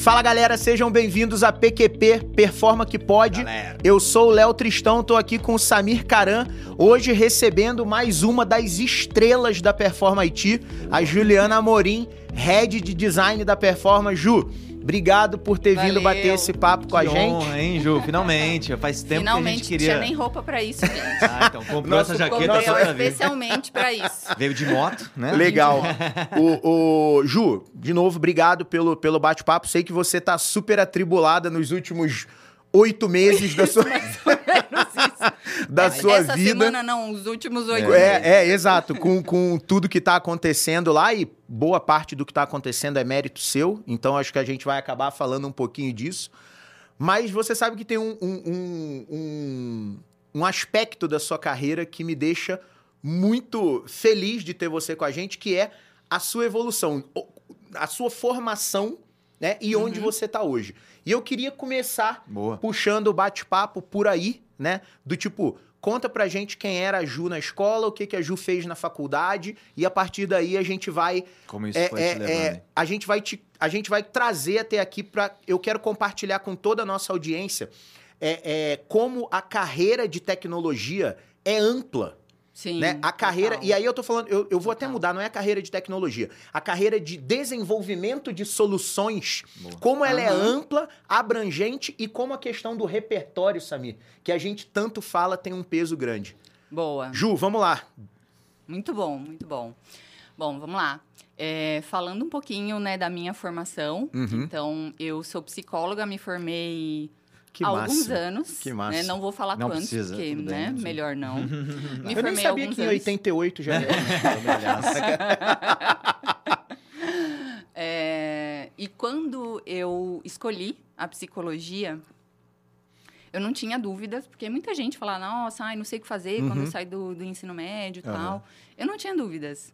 Fala galera, sejam bem-vindos a PQP Performa que Pode. Galera. Eu sou o Léo Tristão, tô aqui com o Samir Caran, hoje recebendo mais uma das estrelas da Performa IT, a Juliana Amorim, head de design da Performa. Ju, obrigado por ter vindo Valeu. bater esse papo com a gente. honra, hein, Ju? Finalmente. Faz tempo Finalmente, que a gente não queria... tinha nem roupa pra isso, gente. Ah, então comprou Nosso- essa jaqueta só pra vir. especialmente pra isso. Veio de moto, né? Legal. o, o- Ju, de novo, obrigado pelo, pelo bate-papo. Sei que você tá super atribulada nos últimos oito meses da sua, da sua Essa vida. semana não, os últimos oito meses. É, é, exato. Com, com tudo que tá acontecendo lá e boa parte do que tá acontecendo é mérito seu. Então acho que a gente vai acabar falando um pouquinho disso. Mas você sabe que tem um, um, um, um, aspecto da sua carreira que me deixa muito feliz de ter você com a gente, que é a sua evolução, a sua formação, né? E onde você tá hoje. E eu queria começar Boa. puxando o bate-papo por aí, né? Do tipo, conta pra gente quem era a Ju na escola, o que, que a Ju fez na faculdade, e a partir daí a gente vai. Como isso é, foi é, te é, a, gente vai te, a gente vai trazer até aqui para. Eu quero compartilhar com toda a nossa audiência é, é, como a carreira de tecnologia é ampla Sim. né? A carreira, total. e aí eu tô falando, eu, eu vou até Total. mudar, não é a carreira de tecnologia, a carreira de desenvolvimento de soluções, Boa. como ela é Aham. ampla, abrangente e como a questão do repertório, Samir, que a gente tanto fala tem um peso grande. Boa. Ju, vamos lá. Muito bom, muito bom. Bom, vamos lá. É, falando um pouquinho né, da minha formação. Uhum. Então, eu sou psicóloga, me formei Que alguns massa. anos. Que massa. né? Não vou falar Não quantos, precisa, porque, bem, né? não. Melhor não. me eu nem sabia alguns que em anos. 88 já era. É, e quando eu escolhi a psicologia, eu não tinha dúvidas, porque muita gente fala, nossa, ai, não sei o que fazer quando Uhum. eu saio do, do ensino médio e Aham. tal. Eu não tinha dúvidas.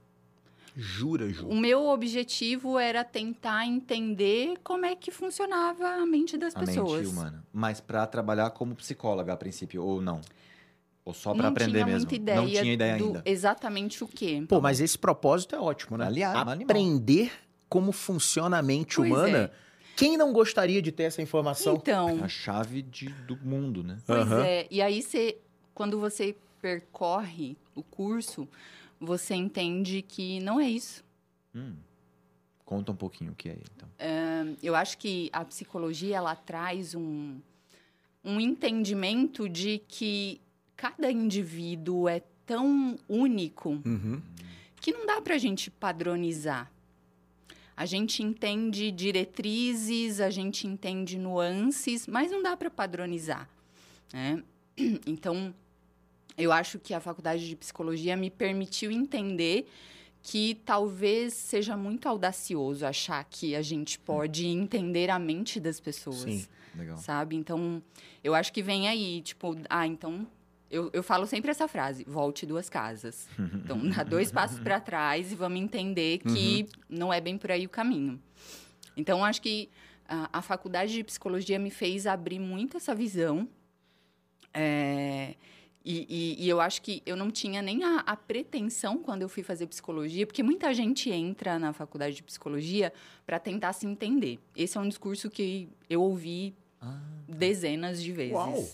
Jura, Ju? O meu objetivo era tentar entender como é que funcionava a mente das A pessoas. mente humana. Mas pra trabalhar como psicóloga a princípio, ou não? Ou só pra não aprender tinha mesmo? muita ideia, não tinha ideia do ainda. exatamente o quê. Pô, mas esse propósito é ótimo, né? Aliás, animal. Aprender como funciona a mente Pois humana. Quem não gostaria de ter essa informação? Então, A chave de, do mundo, né? Pois Aham. é. E aí, você, quando você percorre o curso, você entende que não é isso. Hum. Conta um pouquinho o que é, então. Eu acho que a psicologia, ela traz um, um entendimento de que cada indivíduo é tão único Uhum. que não dá pra gente padronizar. A gente entende diretrizes, a gente entende nuances, mas não dá para padronizar. né? Então, eu acho que a faculdade de psicologia me permitiu entender que talvez seja muito audacioso achar que a gente pode entender a mente das pessoas Sim. Legal. sabe? Então, eu acho que vem aí, tipo, ah, então. Eu, eu falo sempre essa frase: volte duas casas. Então, dá dois passos para trás e vamos entender que não é bem por aí o caminho. Então, acho que a, a faculdade de psicologia me fez abrir muito essa visão. É, e, e- e eu acho que eu não tinha nem a, a pretensão quando eu fui fazer psicologia, porque muita gente entra na faculdade de psicologia para tentar se entender. Esse é um discurso que eu ouvi Ah, dezenas de vezes. Uau!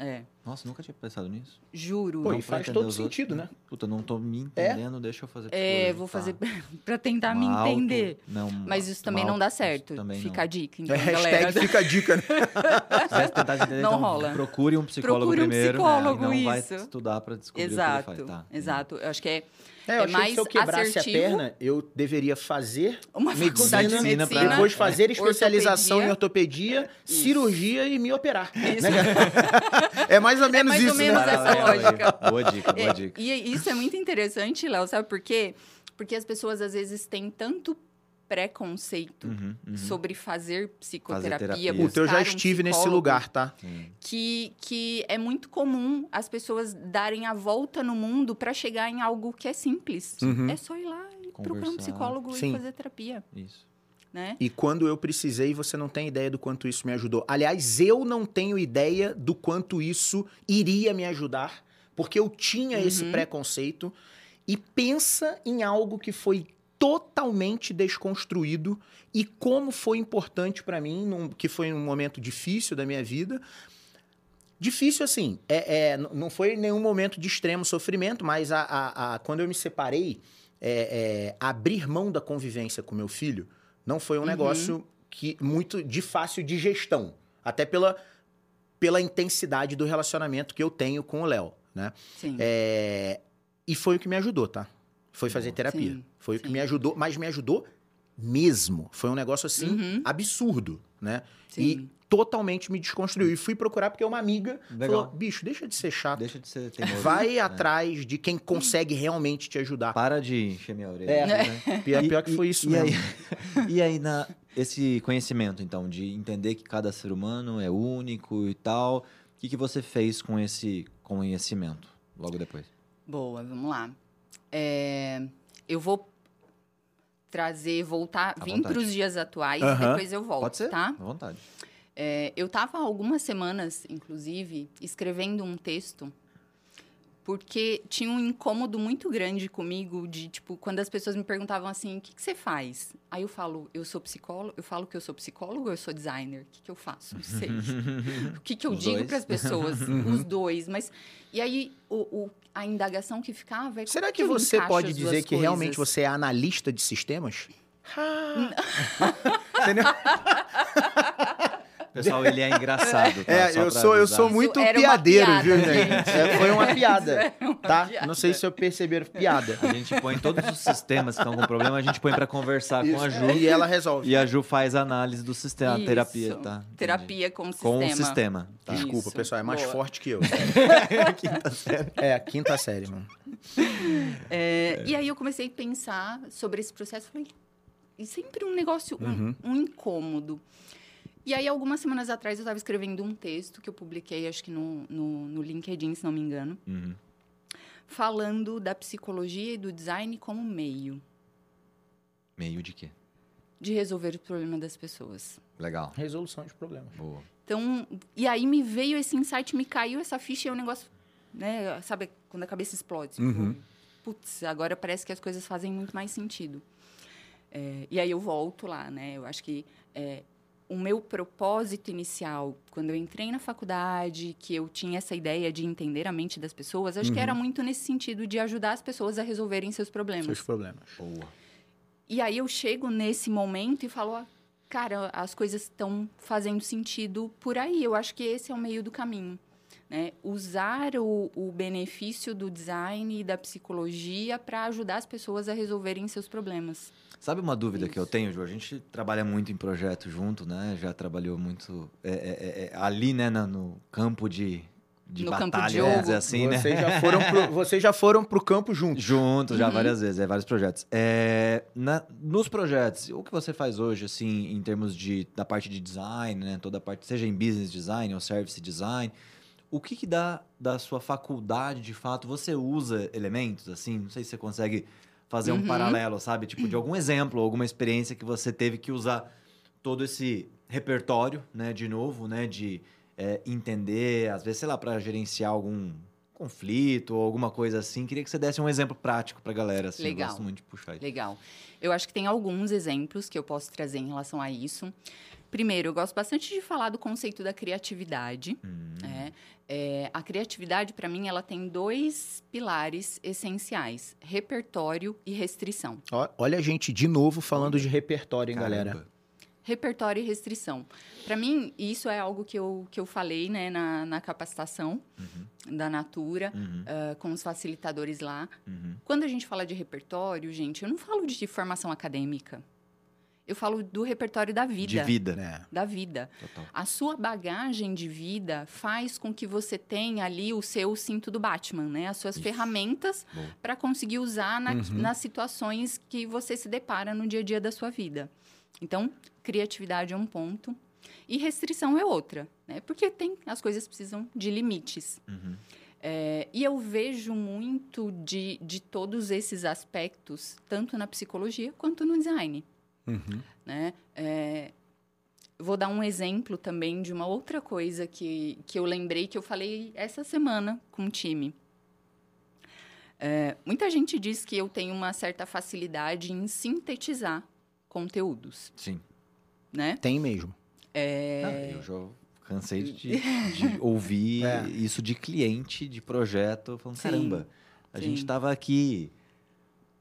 É, nossa, nunca tinha pensado nisso. juro. Pô, Não e pra faz todo os outros. sentido, né? Puta, não tô me entendendo, deixa eu fazer É, vou Tá. fazer para tentar me Uma auto- entender. Não, Mas isso também não dá auto- certo. Também Fica não. a dica, então, É, galera. hashtag fica a dica, né? Se quiser tentar entender, Não então, rola. Procure um psicólogo Procure um primeiro. psicólogo, né? E não isso. vai estudar pra descobrir Exato, o que ele faz. Tá. exato. Eu acho que é É, eu É mais se eu quebrasse assertivo. a perna, eu deveria fazer uma Medicina, faculdade de medicina pra- depois fazer especialização em ortopedia. ortopedia, Isso. cirurgia e me operar. Isso. né? é mais ou menos mais ou isso, menos né? essa vai, vai. lógica. Boa dica, boa É, dica. E isso é muito interessante, Léo, sabe por quê? Porque as pessoas às vezes têm tanto preconceito Uhum, uhum. sobre fazer psicoterapia, terapia. Puta, eu já buscar um estive nesse lugar, tá? Que, que é muito comum as pessoas darem a volta no mundo para chegar em algo que é simples. Uhum. É só ir lá e procurar um psicólogo Sim. e fazer terapia, Isso. Né? E quando eu precisei, você não tem ideia do quanto isso me ajudou. Aliás, eu não tenho ideia do quanto isso iria me ajudar, porque eu tinha esse Uhum. preconceito. E pensa em algo que foi totalmente desconstruído e como foi importante para mim, num, que foi um momento difícil da minha vida. Difícil assim, é, é, não foi nenhum momento de extremo sofrimento, mas a, a, a quando eu me separei, é, é abrir mão da convivência com meu filho não foi um uhum. negócio que muito de fácil de gestão, até pela, pela intensidade do relacionamento que eu tenho com o Léo, né? Sim. É, e foi o que me ajudou, tá? Foi fazer terapia. Sim, foi sim. o que me ajudou, mas me ajudou mesmo. Foi um negócio assim uhum. absurdo, né? Sim. E totalmente me desconstruiu. E fui procurar porque uma amiga Legal. falou: bicho, deixa de ser chato. Deixa de ser teimoso. Vai é. atrás de quem consegue realmente te ajudar. Para de encher minha orelha. É, né? pior, pior que foi isso e, mesmo. Aí, e aí, na, esse conhecimento, então, de entender que cada ser humano é único e tal, o que, que você fez com esse conhecimento logo depois? Boa, vamos lá. É, eu vou trazer, voltar, à vir para os dias atuais, uhum. depois eu volto, Pode ser? tá? À vontade. É, eu estava algumas semanas, inclusive, escrevendo um texto porque tinha um incômodo muito grande comigo de, tipo, quando as pessoas me perguntavam assim, o que, que você faz? Aí eu falo, eu sou psicólogo, eu falo que eu sou psicólogo ou eu sou designer? O que, que eu faço? Não sei. o que, que eu Os digo para as pessoas? Os dois. Mas, e aí, o, o, a indagação que ficava é Será que, que você pode dizer que coisas? realmente você é analista de sistemas? Entendeu? Pessoal, ele é engraçado. Tá? É, eu sou, eu sou muito piadeiro, piada, viu, gente? É, foi uma piada, uma tá? Piada. Não sei se eu perceberam piada. A gente põe todos os sistemas que estão com problema, a gente põe para conversar Isso. com a Ju. E ela resolve. E a Ju faz análise do sistema, Isso. terapia, tá? Entendi. Terapia com o sistema. Com o sistema. Tá. Desculpa, Isso. pessoal, é mais Boa. forte que eu. quinta série. É, a quinta série, mano. É, é. E aí eu comecei a pensar sobre esse processo, falei, e sempre um negócio, uhum. um, um incômodo. E aí, algumas semanas atrás, eu estava escrevendo um texto que eu publiquei, acho que no, no, no LinkedIn, se não me engano, uhum. falando da psicologia e do design como meio. Meio de quê? De resolver o problema das pessoas. Legal. Resolução de problemas. Boa. Então, e aí me veio esse insight, me caiu essa ficha e é um negócio, né? Sabe quando a cabeça explode? Tipo, uhum. Putz, agora parece que as coisas fazem muito mais sentido. É, e aí eu volto lá, né? Eu acho que é, o meu propósito inicial, quando eu entrei na faculdade, que eu tinha essa ideia de entender a mente das pessoas, acho uhum. que era uhum. muito nesse sentido de ajudar as pessoas a resolverem seus problemas. Seus problemas. Boa. E aí eu chego nesse momento e falo, cara, as coisas estão fazendo sentido por aí. Eu acho que esse é o meio do caminho. Né? Usar o, o benefício do design e da psicologia para ajudar as pessoas a resolverem seus problemas. Sabe uma dúvida Isso. que eu tenho, Ju? A gente trabalha muito em projeto junto, né? Já trabalhou muito é, é, é, é ali, né, no campo de, de no batalha, campo de jogo. assim, vocês né? Já foram pro, vocês já foram pro campo juntos. Juntos, já uhum. várias vezes, é, vários projetos. É, na, nos projetos, o que você faz hoje, assim, em termos de, da parte de design, né? Toda a parte, seja em business design ou service design, o que, que dá da sua faculdade, de fato? Você usa elementos, assim? Não sei se você consegue fazer uhum. um paralelo, sabe? Tipo, de algum exemplo, alguma experiência que você teve que usar todo esse repertório, né? De novo, né? De é, entender, às vezes, sei lá, para gerenciar algum conflito ou alguma coisa assim. Queria que você desse um exemplo prático para a galera. Assim, Legal. Eu gosto muito de puxar isso. Legal. Eu acho que tem alguns exemplos que eu posso trazer em relação a isso. Primeiro, eu gosto bastante de falar do conceito da criatividade. Hum. É, é, a criatividade, para mim, ela tem dois pilares essenciais: repertório e restrição. Olha a gente de novo falando de repertório, hein, Caramba. galera? Repertório e restrição. Para mim, isso é algo que eu, que eu falei né, na, na capacitação uhum. da Natura, uhum. uh, com os facilitadores lá. Uhum. Quando a gente fala de repertório, gente, eu não falo de formação acadêmica. Eu falo do repertório da vida. De vida. É. Da vida. Total. A sua bagagem de vida faz com que você tenha ali o seu cinto do Batman, né? As suas Isso. ferramentas para conseguir usar na, uhum. nas situações que você se depara no dia a dia da sua vida. Então, criatividade é um ponto. E restrição é outra, né? Porque tem, as coisas precisam de limites. Uhum. É, e eu vejo muito de, de todos esses aspectos, tanto na psicologia quanto no design. Uhum. Né? É, vou dar um exemplo também de uma outra coisa que, que eu lembrei que eu falei essa semana com o time. É, muita gente diz que eu tenho uma certa facilidade em sintetizar conteúdos, Sim. né? Tem mesmo. É, Ah, eu já cansei de, de ouvir É. isso de cliente, de projeto, falando, Sim, caramba, a gente sim. tava aqui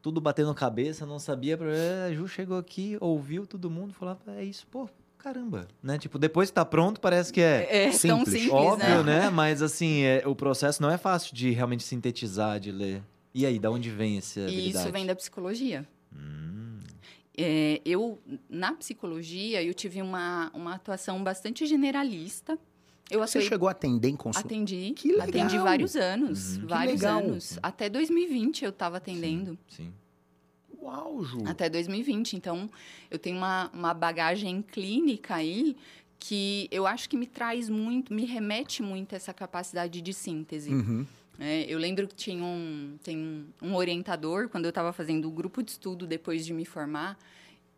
tudo batendo cabeça, não sabia, pra- é, a Ju chegou aqui, ouviu todo mundo, falava, é isso, pô, caramba, né? Tipo, depois que tá pronto, parece que é, é tão simples, simples, óbvio, né? né? Mas assim, é, o processo não é fácil de realmente sintetizar, de ler. E aí, da onde vem essa E habilidade? isso vem da psicologia. Hum, É, eu, na psicologia, eu tive uma, uma atuação bastante generalista. Eu Você atuei, chegou a atender em consulta? atendi, Que legal! atendi vários anos, Uhum. Vários anos. Até 2020 eu estava atendendo. sim. Uau, Ju. Até 2020. Então, eu tenho uma, uma bagagem clínica aí que eu acho que me traz muito, me remete muito a essa capacidade de síntese. Uhum. É, eu lembro que tinha um, tem um, um orientador, quando eu estava fazendo o grupo de estudo depois de me formar,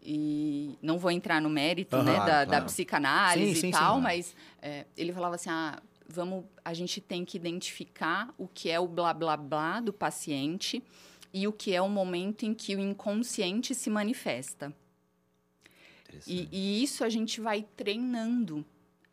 e não vou entrar no mérito Aham, né, claro, da, da claro. psicanálise Sim, sim, e tal, sim. mas é, ele falava assim, ah, vamos, a gente tem que identificar o que é o blá blá blá do paciente e o que é o momento em que o inconsciente se manifesta. E, e isso a gente vai treinando.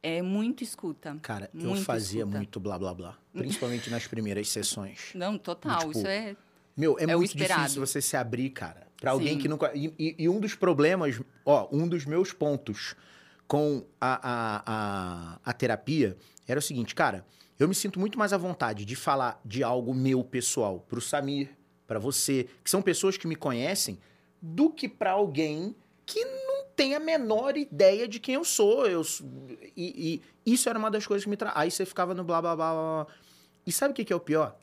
É muito escuta. Cara, eu Muito fazia escuta. muito blá blá blá. Principalmente nas primeiras sessões. Não, total. Tipo, isso é Meu, é, É muito difícil você se abrir, cara. Pra alguém que nunca. E, e- e um dos problemas, ó, um dos meus pontos com a, a, a, a terapia era o seguinte, cara, eu me sinto muito mais à vontade de falar de algo meu pessoal pro Samir, pra você, que são pessoas que me conhecem, do que pra alguém que não tem a menor ideia de quem eu sou. Eu, e, e isso era uma das coisas que me tra... Aí você ficava no blá blá blá blá. blá. E sabe o que, que é o pior?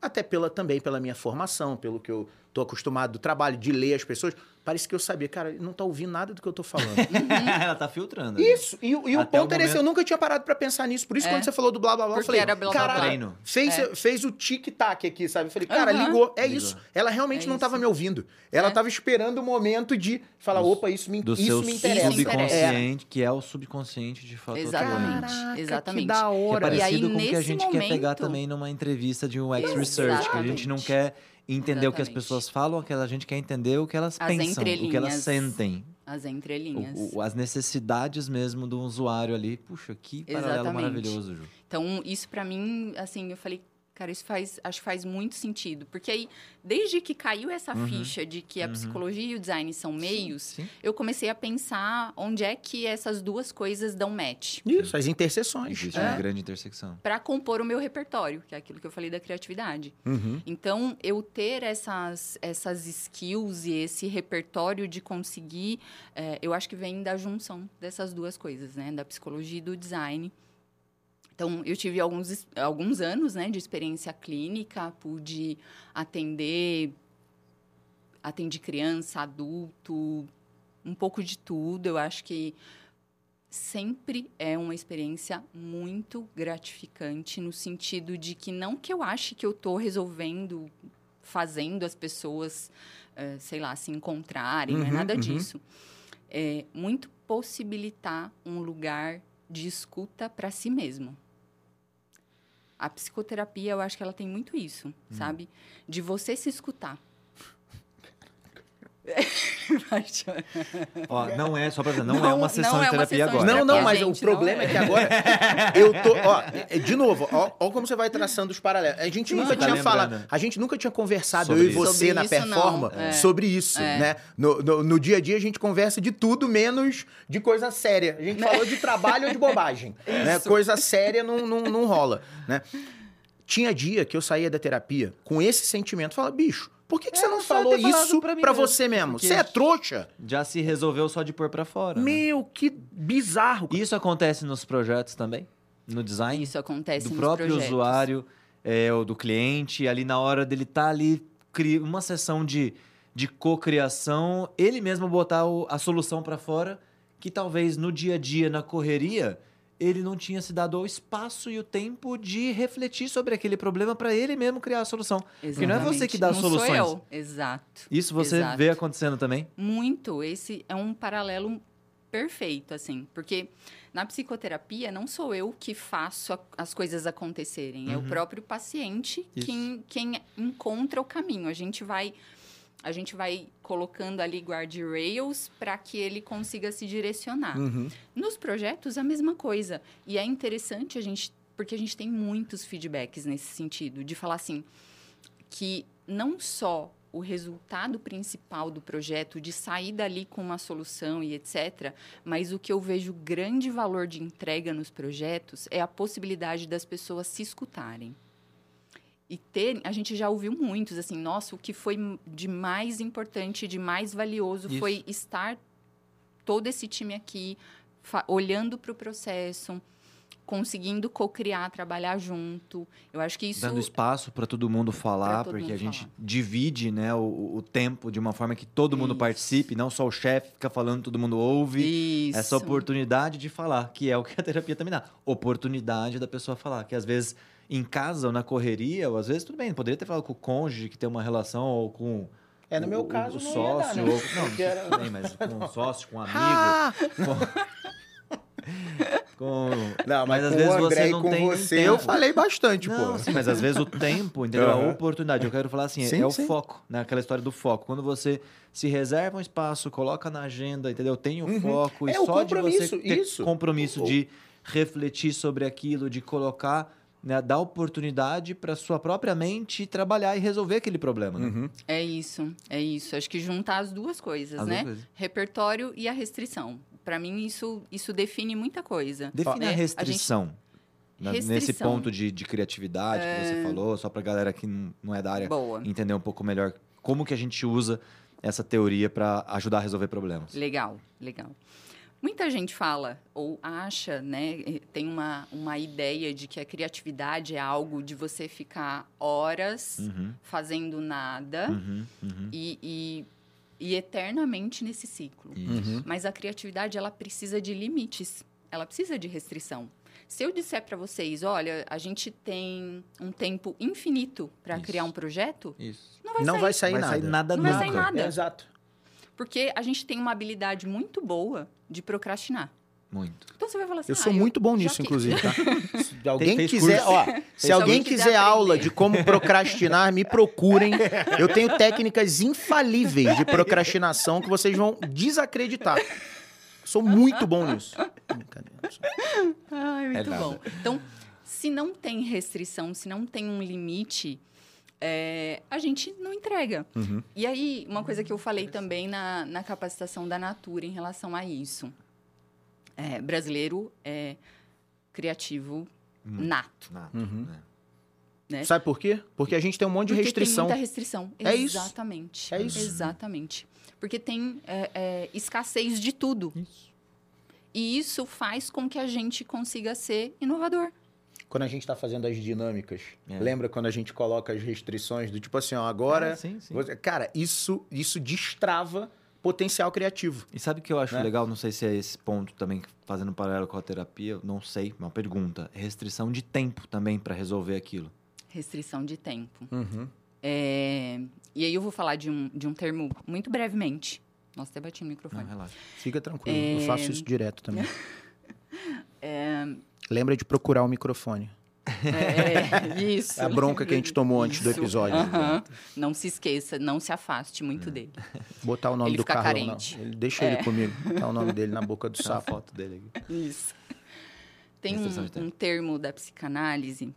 Até pela, também pela minha formação, pelo que eu tô acostumado do trabalho, de ler as pessoas. Parece que eu sabia, cara, ele não tá ouvindo nada do que eu tô falando. Ela tá filtrando. né? Isso, e, o- e o ponto o era esse, eu momento- nunca tinha parado pra pensar nisso. Por isso, É. quando você falou do blá blá blá, eu Porque falei, era blá, blá, cara, blá. Treino. Fez, É. fez o tic-tac aqui, sabe? Eu falei, cara, Aham. ligou, é Ligou. isso. Ela realmente É não tava isso. me ouvindo. Ela É. tava esperando o momento de falar, Do- opa, isso me, Do isso seu me interessa. Subconsciente, que é o subconsciente de fato Exatamente. atuante. Exatamente. Que da Que é hora. E aí, parecido com o que a gente quer pegar momento- também numa entrevista de um X-Research, que a gente não quer entender o que as Exatamente. pessoas falam, que a gente quer entender o que elas As pensam, o que elas sentem. as entrelinhas. O- o- as necessidades mesmo do usuário ali. Puxa, que paralelo Exatamente. maravilhoso, Ju. Então, isso pra mim, assim, eu falei, cara, isso faz, acho que faz muito sentido. Porque aí, desde que caiu essa Uhum. ficha de que a Uhum. psicologia e o design são meios, Sim. eu comecei a pensar onde é que essas duas coisas dão match. Isso, as interseções. Existe É. uma grande intersecção. Pra compor o meu repertório, que é aquilo que eu falei da criatividade. Uhum. Então, eu ter essas, essas skills e esse repertório de conseguir, eh, eu acho que vem da junção dessas duas coisas, né? Da psicologia e do design. Então, eu tive alguns, alguns anos né, de experiência clínica, pude atender, atendi criança, adulto, um pouco de tudo. Eu acho que sempre é uma experiência muito gratificante no sentido de que não que eu ache que eu estou resolvendo, fazendo as pessoas, eh, sei lá, se encontrarem, não é Uhum, nada uhum. disso. É muito possibilitar um lugar de escuta para si mesmo. A psicoterapia, eu acho que ela tem muito isso, Hum. sabe? De você se escutar. Ó, não é, só pra dizer, não, Não- é uma sessão de é terapia sessão de agora. Não, não, mas gente, o problema é. é. que agora eu tô, ó, é, de novo, ó, ó como você vai traçando os paralelos. A gente nunca tá tinha lembrando. falado, a gente nunca tinha conversado Sobre eu e você Sobre na isso, performa não. É. sobre isso, É. né? No, no, no dia a dia a gente conversa de tudo menos de coisa séria. A gente falou de trabalho ou de bobagem, né? Coisa séria não, não, não rola, né? Tinha dia que eu saía da terapia com esse sentimento, fala, bicho, por que, que você É, não falou isso pra você mesmo? porque- Você é trouxa? Já se resolveu só de pôr pra fora. né? Meu, que bizarro. Isso acontece nos projetos também? No design? Isso acontece do nos próprio projetos. usuário, é, ou do cliente, ali na hora dele estar ali, cri- uma sessão de, de cocriação, ele mesmo botar o- a solução para fora, que talvez no dia a dia, na correria, ele não tinha se dado o espaço e o tempo de refletir sobre aquele problema para ele mesmo criar a solução. Porque não é você que dá Exatamente. soluções. Não sou eu. Exato. Isso você Exato. vê acontecendo também? Muito. Esse é um paralelo perfeito, assim. Porque na psicoterapia não sou eu que faço a, as coisas acontecerem. É o Uhum. próprio paciente Isso. quem, quem encontra o caminho. A gente vai a gente vai colocando ali guardrails para que ele consiga se direcionar. Uhum. Nos projetos, a mesma coisa. E é interessante a gente, porque a gente tem muitos feedbacks nesse sentido, de falar assim, que não só o resultado principal do projeto, de sair dali com uma solução e etc., mas o que eu vejo grande valor de entrega nos projetos é a possibilidade das pessoas se escutarem. E ter, a gente já ouviu muitos, assim, nossa, o que foi de mais importante, de mais valioso Isso. foi estar todo esse time aqui, olhando para o processo, conseguindo co-criar, trabalhar junto. Eu acho que isso Dando espaço para todo mundo falar, todo porque mundo a gente falar. divide né, o, o tempo de uma forma que todo mundo Isso. participe, não só o chefe fica falando, todo mundo ouve. Isso. Essa oportunidade de falar, que é o que a terapia também dá. Oportunidade da pessoa falar, que às vezes em casa ou na correria, ou às vezes tudo bem, poderia ter falado com o cônjuge que tem uma relação, ou com É, no o- meu o- caso, o não ia sócio, dar, né? ou, não, Porque era- bem, mas com um sócio, com um amigo, Ah! com... Não, mas, Mas às com vezes o você e não com tem você tempo. eu falei bastante, Não, pô. sim, mas às vezes o tempo, entendeu? A Aham. oportunidade. Eu quero falar assim, Sim, é o foco, né? Aquela história do foco. Quando você se reserva um espaço, coloca na agenda, entendeu? Tem o Uhum. foco e É, o só de você ter isso. compromisso O- de refletir sobre aquilo, de colocar, né, dar oportunidade para sua própria mente trabalhar e resolver aquele problema, né? Uhum. É isso, é isso. Acho que juntar as duas coisas, As duas né? coisas. Repertório e a restrição. Para mim, isso, isso define muita coisa. Define É, a a restrição. Na- Nesse Restrição. É. ponto de, de criatividade que você falou, só pra galera que não não é da área Boa. entender um pouco melhor como que a gente usa essa teoria para ajudar a resolver problemas. Legal, legal. Muita gente fala ou acha, né, tem uma, uma ideia de que a criatividade é algo de você ficar horas Uhum, fazendo nada uhum, uhum. e, e, e eternamente nesse ciclo. Uhum. Mas a criatividade, ela precisa de limites, ela precisa de restrição. Se eu disser para vocês, olha, a gente tem um tempo infinito para criar um projeto, Isso. não vai Não sair. vai sair Vai nada. sair nada Não vai sair nada. É, exato. Porque a gente tem uma habilidade muito boa de procrastinar. Muito. Então você vai falar assim, Eu sou "Ah, muito bom nisso, que- inclusive, tá? Se alguém fez quiser, curso? ó, se Se alguém quiser quiser aula de como procrastinar, me procurem. Eu tenho técnicas infalíveis de procrastinação que vocês vão desacreditar. Sou muito bom nisso. Brincadeira. Ai, muito nada. bom. Então, se não tem restrição, se não tem um limite, é, a gente não entrega. Uhum. E aí, uma coisa que eu falei também na, na capacitação da Natura em relação a isso. É, brasileiro é criativo Muito. nato, Nada, Uhum. né? né? Sabe por quê? Porque a gente tem um monte de Porque restrição. tem muita restrição. É isso. Exatamente. É isso. Exatamente. Porque tem é, é, escassez de tudo. Isso. E isso faz com que a gente consiga ser inovador. Quando a gente tá fazendo as dinâmicas, É. lembra quando a gente coloca as restrições do tipo assim, ó, agora. É, sim, sim. você- Cara, isso, isso destrava potencial criativo. E sabe o que eu acho Né? legal? Não sei se é esse ponto também, fazendo um paralelo com a terapia, não sei, uma pergunta. Restrição de tempo também para resolver aquilo. Restrição de tempo. Uhum. É, E aí eu vou falar de um, de um termo muito brevemente. Nossa, até bati no Não, microfone. relaxa. Fica tranquilo, É. eu faço isso direto também. Lembra de procurar o microfone. É, isso. É a bronca que a gente tomou antes do Isso. episódio. Aham. Não se esqueça, não se afaste É. muito dele. Botar o nome Ele do fica Carlão. carente. Não. Ele, deixa É. ele comigo. Botar o nome dele na boca do sapo. foto dele aqui. Isso. Tem um, um termo da psicanálise,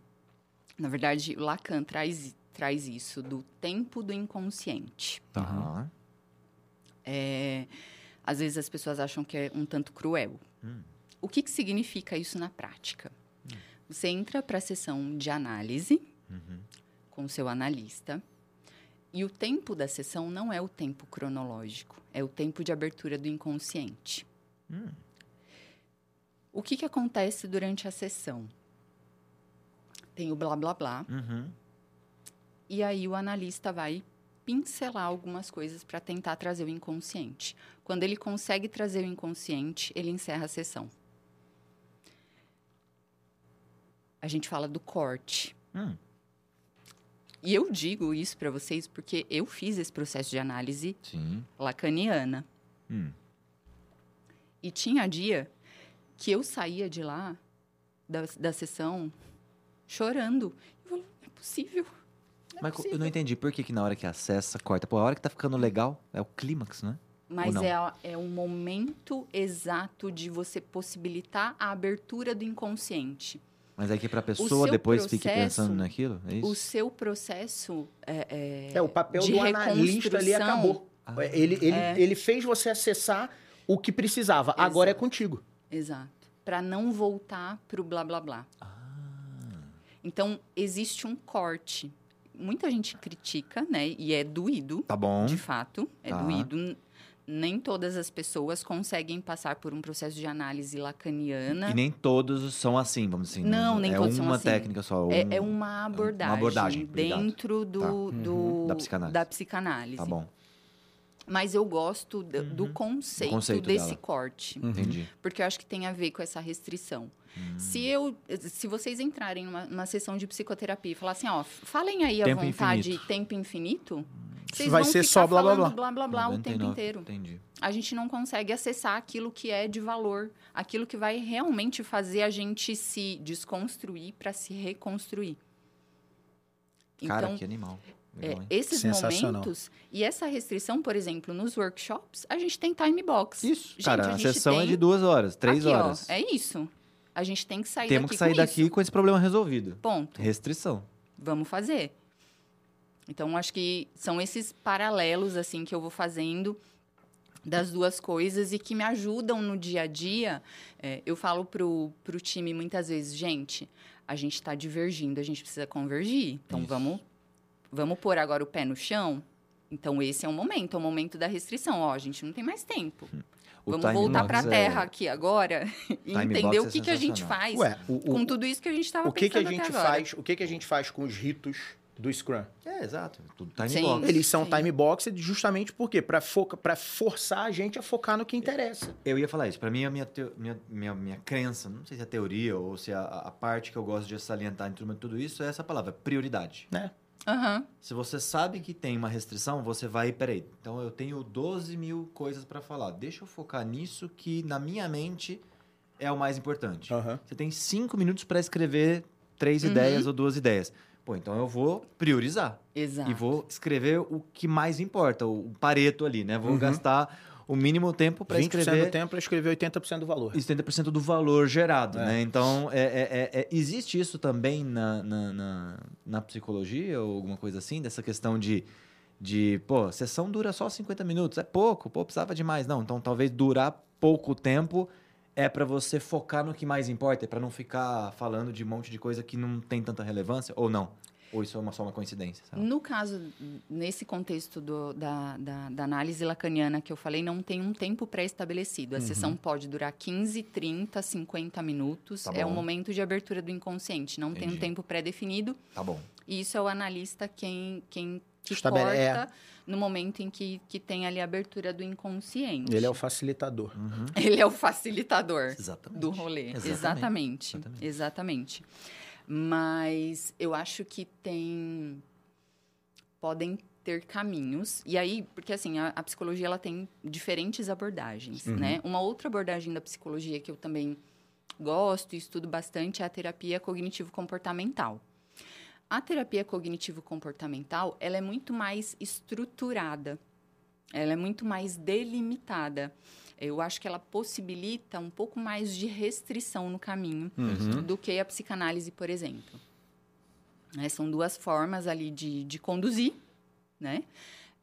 na verdade, Lacan traz, traz isso, do tempo do inconsciente. Tá. É, às vezes as pessoas acham que é um tanto cruel. Hum. O que, que significa isso na prática? Você entra para a sessão de análise Uhum. com o seu analista e o tempo da sessão não é o tempo cronológico, é o tempo de abertura do inconsciente. Hum. O que, que acontece durante a sessão? Tem o blá blá blá, Uhum. e aí o analista vai pincelar algumas coisas para tentar trazer o inconsciente. Quando ele consegue trazer o inconsciente, ele encerra a sessão. A gente fala do corte. Hum. E eu digo isso para vocês porque eu fiz esse processo de análise Sim. lacaniana. Hum. E tinha dia que eu saía de lá, da, da sessão, chorando. Eu falei, não é possível. Não é Mas eu possível. não entendi por que, que na hora que acessa, corta. Pô, a hora que tá ficando legal é o clímax, né? Mas não? é, é o momento exato de você possibilitar a abertura do inconsciente. Mas é que pra pessoa seu depois fique processo- pensando naquilo, é isso? O seu processo é, É, o papel de do analista ali acabou. Ah. Ele, ele, É. ele fez você acessar o que precisava. Agora é contigo. Exato. Para não voltar pro blá blá blá. Ah. Então, existe um corte. Muita gente critica, né? E é doído, Tá bom. de fato. É Tá. doído. Nem todas as pessoas conseguem passar por um processo de análise lacaniana. E nem todos são assim, vamos dizer. Não, né? nem é todos são uma assim. técnica só. É, um- é uma abordagem, abordagem, obrigado. dentro do, Tá. do- Da psicanálise. da psicanálise. Tá bom, Mas eu gosto do, do Uhum. conceito, Do conceito desse dela. corte. entendi. Porque eu acho que tem a ver com essa restrição. Hum. Se eu, se vocês entrarem numa, numa sessão de psicoterapia e falar assim, ó, falem aí Tempo à vontade infinito. tempo infinito, vocês vai vão ser ficar só blá, blá, blá. blá blá blá o tempo 99, inteiro. Entendi. A gente não consegue acessar aquilo que é de valor, aquilo que vai realmente fazer a gente se desconstruir para se reconstruir. Cara, Então, que animal. é, Legal, esses momentos e essa restrição, por exemplo, nos workshops, a gente tem time box. Isso, Gente, cara, a, gente sessão é tem- de duas horas, três Aqui, ó, horas. é isso. A gente tem que sair Temos daqui que sair com daqui isso. com esse problema resolvido. Ponto. Restrição. Vamos fazer. Então, acho que são esses paralelos, assim, que eu vou fazendo das duas coisas e que me ajudam no dia a dia. É, eu falo pro, pro time muitas vezes, gente, a gente está divergindo, a gente precisa convergir. Então, Isso. vamos, vamos pôr agora o pé no chão? Então, esse é o momento, é o momento da restrição. Ó, a gente não tem mais tempo. O Vamos voltar para a é- terra aqui agora e entender o é que, que a gente faz Ué, o, o, com tudo isso que a gente estava o que, que a pensando gente até agora. faz? O que, que a gente faz com os ritos do Scrum? É, exato. Tudo time Sim. box. Eles são Sim. time box justamente por quê? Para foca, pra forçar a gente a focar no que interessa. Eu ia falar isso. Pra mim, a minha, teo- minha, minha, minha crença, não sei se é teoria ou se é a, a parte que eu gosto de salientar em turma de tudo isso é essa palavra, prioridade. Né? Aham. Se você sabe que tem uma restrição, você vai, peraí, então eu tenho 12 mil coisas pra falar. Deixa eu focar nisso que, na minha mente, é o mais importante. Aham. Você tem cinco minutos pra escrever três Uhum. ideias ou duas ideias. Pô, então eu vou priorizar. Exato. E vou escrever o que mais importa, o pareto ali, né? Vou Uhum. gastar o mínimo tempo para 20% escrever do tempo para escrever 80% do valor. 70% do valor gerado, É. né? Então, é, é- é- é- existe isso também na, na, na, na psicologia ou alguma coisa assim? Dessa questão de, de, pô, sessão dura só 50 minutos, é pouco, pô, precisava de mais. Não, então talvez durar pouco tempo é para você focar no que mais importa, é para não ficar falando de um monte de coisa que não tem tanta relevância, ou não? Ou isso é uma, só uma coincidência? sabe? No caso, nesse contexto do- da, da- da análise lacaniana que eu falei, não tem um tempo pré-estabelecido. A Uhum. sessão pode durar 15, 30, 50 minutos. Tá é o momento de abertura do inconsciente. Não tem um Entendi. tempo pré-definido. Tá bom. E isso é o analista quem, quem que Estabele- é. corta no momento em que, que tem ali a abertura do inconsciente. Ele é o facilitador. Uhum. Ele é o facilitador. Exatamente. do rolê. Exatamente. Exatamente. Exatamente. Exatamente. Mas eu acho que tem. Podem ter caminhos. E aí, porque assim, a, a psicologia ela tem diferentes abordagens, Uhum. né? Uma outra abordagem da psicologia que eu também gosto e estudo bastante é a terapia cognitivo-comportamental. A terapia cognitivo-comportamental, ela é muito mais estruturada. Ela é muito mais delimitada. Eu acho que ela possibilita um pouco mais de restrição no caminho Uhum. do que a psicanálise, por exemplo. Né, São duas formas ali de, de conduzir, né?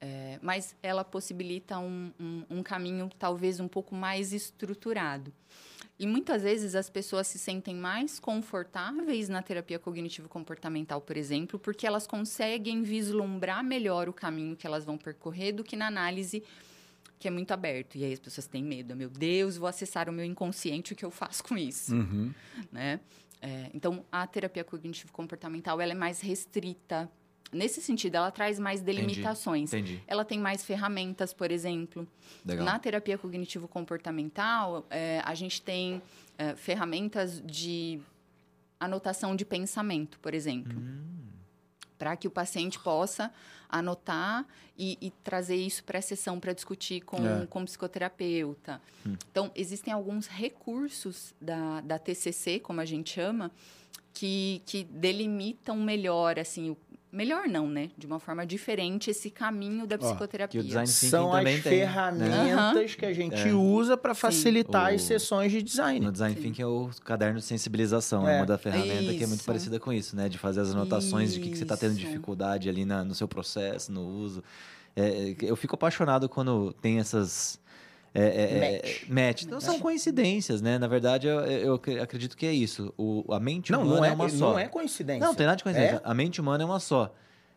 É, mas ela possibilita um, um, um caminho talvez um pouco mais estruturado. E muitas vezes as pessoas se sentem mais confortáveis na terapia cognitivo-comportamental, por exemplo, porque elas conseguem vislumbrar melhor o caminho que elas vão percorrer do que na análise que é muito aberto. E aí as pessoas têm medo. Meu Deus, vou acessar o meu inconsciente, o que eu faço com isso? Uhum. né? É, então, a terapia cognitivo-comportamental ela é mais restrita. Nesse sentido, ela traz mais delimitações. Entendi. Ela tem mais ferramentas, por exemplo. Legal. Na terapia cognitivo-comportamental, é, a gente tem é, ferramentas de anotação de pensamento, por exemplo. Hum, para que o paciente possa anotar e, e trazer isso para a sessão para discutir com, É. com o psicoterapeuta. Então, existem alguns recursos da, da TCC, como a gente chama, que, que delimitam melhor, assim, o, melhor não, né? De uma forma diferente esse caminho da Ó, psicoterapia. que o design São as tem, né? ferramentas que a gente É. usa para facilitar O- as sessões de design. No design Sim. thinking é o caderno de sensibilização, é, É. uma da ferramenta que é muito Isso. parecida com isso, né? De fazer as anotações de que, que você está tendo Isso. dificuldade ali na- no seu processo, no uso. É, eu fico apaixonado quando tem essas. É, é, é, Match. match. Não são coincidências, né? Na verdade, eu, eu ac- acredito que é isso. O, a mente Não, humana não é, é, uma só. não é coincidência. Não, tem nada de coincidência. É? A mente humana é uma só.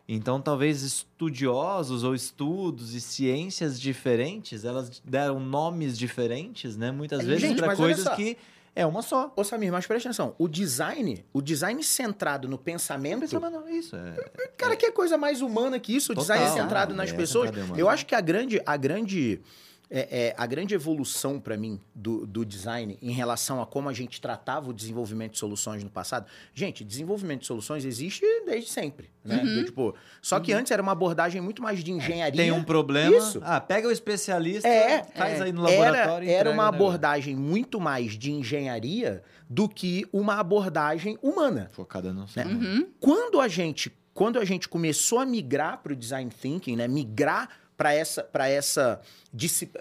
Então, talvez estudiosos ou estudos e ciências diferentes, elas deram nomes diferentes, né? Muitas É, vezes para coisas que é uma só. Ô, Samir, mas presta atenção. O design, o design centrado no pensamento. Pensa, não, isso é. Cara, que coisa mais humana que isso? O design centrado nas É, pessoas. centrado. Eu acho que a grande, a grande, é, é, a grande evolução para mim do, do design em relação a como a gente tratava o desenvolvimento de soluções no passado. Gente, desenvolvimento de soluções existe desde sempre, né? Uhum. Tipo, só que antes era uma abordagem muito mais de engenharia. Tem um problema. Isso. Ah, pega o especialista, É, faz é. aí no Era, laboratório. era entrega uma abordagem muito mais de engenharia do que uma abordagem humana. Focada no ser Né? Uhum. Quando a gente, quando a gente começou a migrar para o design thinking, né, migrar para essa, para essa,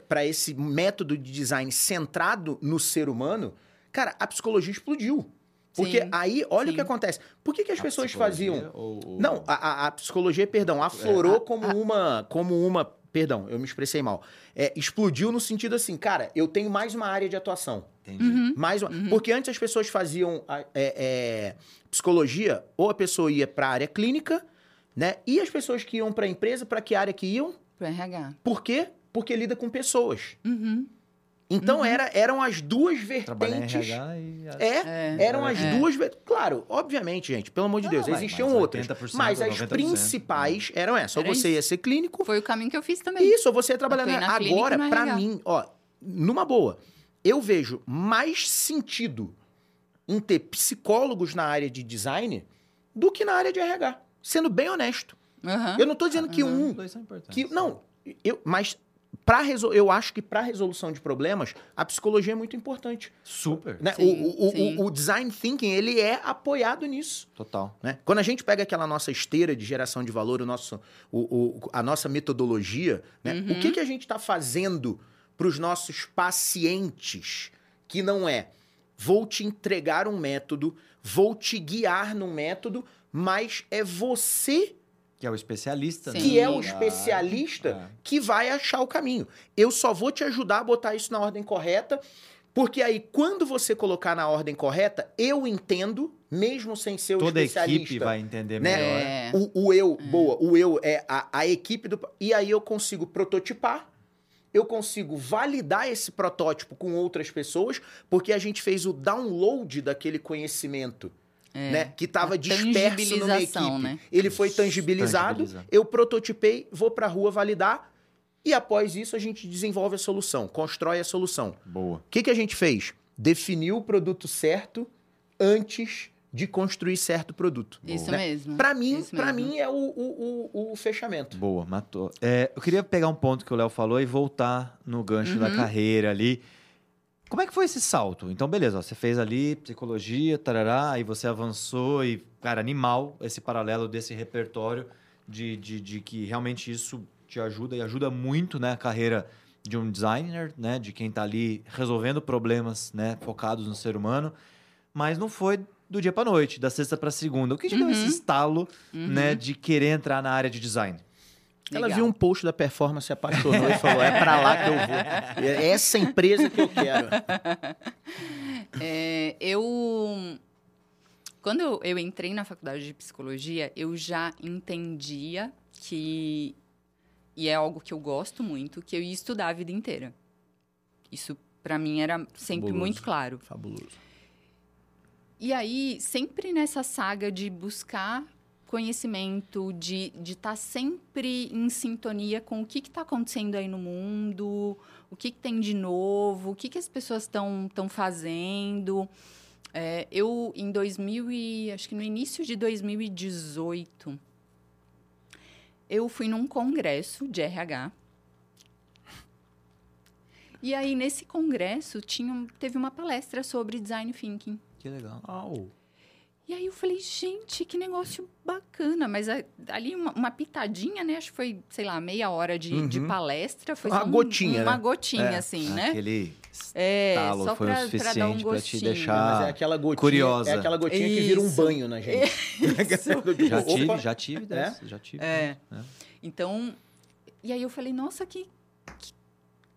para esse método de design centrado no ser humano, cara, a psicologia explodiu. Porque Sim, aí, olha o sim. que acontece. Por que, que as A pessoas faziam? ou- ou- Não, a, a- a psicologia, perdão, aflorou como uma, como uma, perdão, eu me expressei mal. É, explodiu no sentido assim, cara, eu tenho mais uma área de atuação. Entendi. Uhum. Mais uma- Porque antes as pessoas faziam a- é, é, psicologia, ou a pessoa ia para a área clínica, né? E as pessoas que iam para a empresa, para que área que iam? Pro RH. Por quê? Porque lida com pessoas. Uhum. Então era, eram as duas vertentes. RH e. É, É. eram as É. duas. Claro, obviamente, gente, pelo amor de Não, Deus, mas- existiam mas outras. 80%, Mas as 90%, principais eram essas. Ou Era você isso. ia ser clínico, Foi o caminho que eu fiz também. isso, ou você ia trabalhar na... Agora, RH. mim, ó, numa boa, eu vejo mais sentido em ter psicólogos na área de design do que na área de RH. Sendo bem honesto. Aham. Eu não tô dizendo que Os um. dois são importantes. Que, não, eu, mas pra resol... eu acho que para resolução de problemas, a psicologia é muito importante. Super. Né? Sim, o, o, sim. o, o design thinking, ele é apoiado nisso. Total. Né? Quando a gente pega aquela nossa esteira de geração de valor, o nosso, o, o- a nossa metodologia, né? Uhum. o que, que a gente está fazendo para os nossos pacientes que não é vou te entregar um método, vou te guiar num método, mas é você Que é o especialista, né? Sim. que é o Ah, especialista é. que vai achar o caminho. Eu só vou te ajudar a botar isso na ordem correta, porque aí quando você colocar na ordem correta, eu entendo, mesmo sem ser o Toda a especialista. equipe vai entender né? melhor. É. O, o eu, boa, o eu é a, a equipe do. E aí eu consigo prototipar, eu consigo validar esse protótipo com outras pessoas, porque a gente fez o download daquele conhecimento. É. Né, que estava disperso numa equipe. né? Ele foi tangibilizado, eu prototipei, vou para a rua validar, e após isso a gente desenvolve a solução, constrói a solução. Boa. O que, que a gente fez? Definiu o produto certo antes de construir certo produto. Isso né? mesmo. Para mim, para mim é o, o, o, o fechamento. Boa, matou. É, eu queria pegar um ponto que o Léo falou e voltar no gancho da Uhum. carreira ali. Como é que foi esse salto? Então, beleza, ó, você fez ali psicologia, tarará, aí você avançou e, cara, animal esse paralelo desse repertório de, de, de que realmente isso te ajuda e ajuda muito, né, a carreira de um designer, né, de quem tá ali resolvendo problemas, né, focados no ser humano, mas não foi do dia para noite, da sexta para segunda. O que te deu Uhum. esse estalo, Uhum. né, de querer entrar na área de design? Ela Legal. viu um post da performance, se apaixonou e falou: é para lá que eu vou. É essa empresa que eu quero. É, eu. Quando eu, eu entrei na faculdade de psicologia, eu já entendia que. E é algo que eu gosto muito, que eu ia estudar a vida inteira. Isso, para mim, era sempre Fabuloso. muito claro. Fabuloso. E aí, sempre nessa saga de buscar conhecimento, de estar sempre em sintonia com o que está acontecendo aí no mundo, o que, que tem de novo, o que, que as pessoas estão fazendo. É, eu, em 2000 e, acho que no início de 2018, eu fui num congresso de RH. E aí, nesse congresso, tinha, teve uma palestra sobre design thinking. Que legal. Au. E aí eu falei, gente, que negócio bacana. Mas a- ali uma, uma pitadinha, né? Acho que foi, sei lá, meia hora de, de Uhum. palestra. Foi Uma só um- gotinha, Uma né? gotinha, É. assim, né? Aquele É, só foi o pra, pra dar um suficiente pra te gostinho. deixar- Mas é aquela gotinha, curiosa. É aquela gotinha que vira um Isso. banho na gente. Já tive, já tive dessa, já tive. É. É. Então, e aí eu falei, nossa, que, que,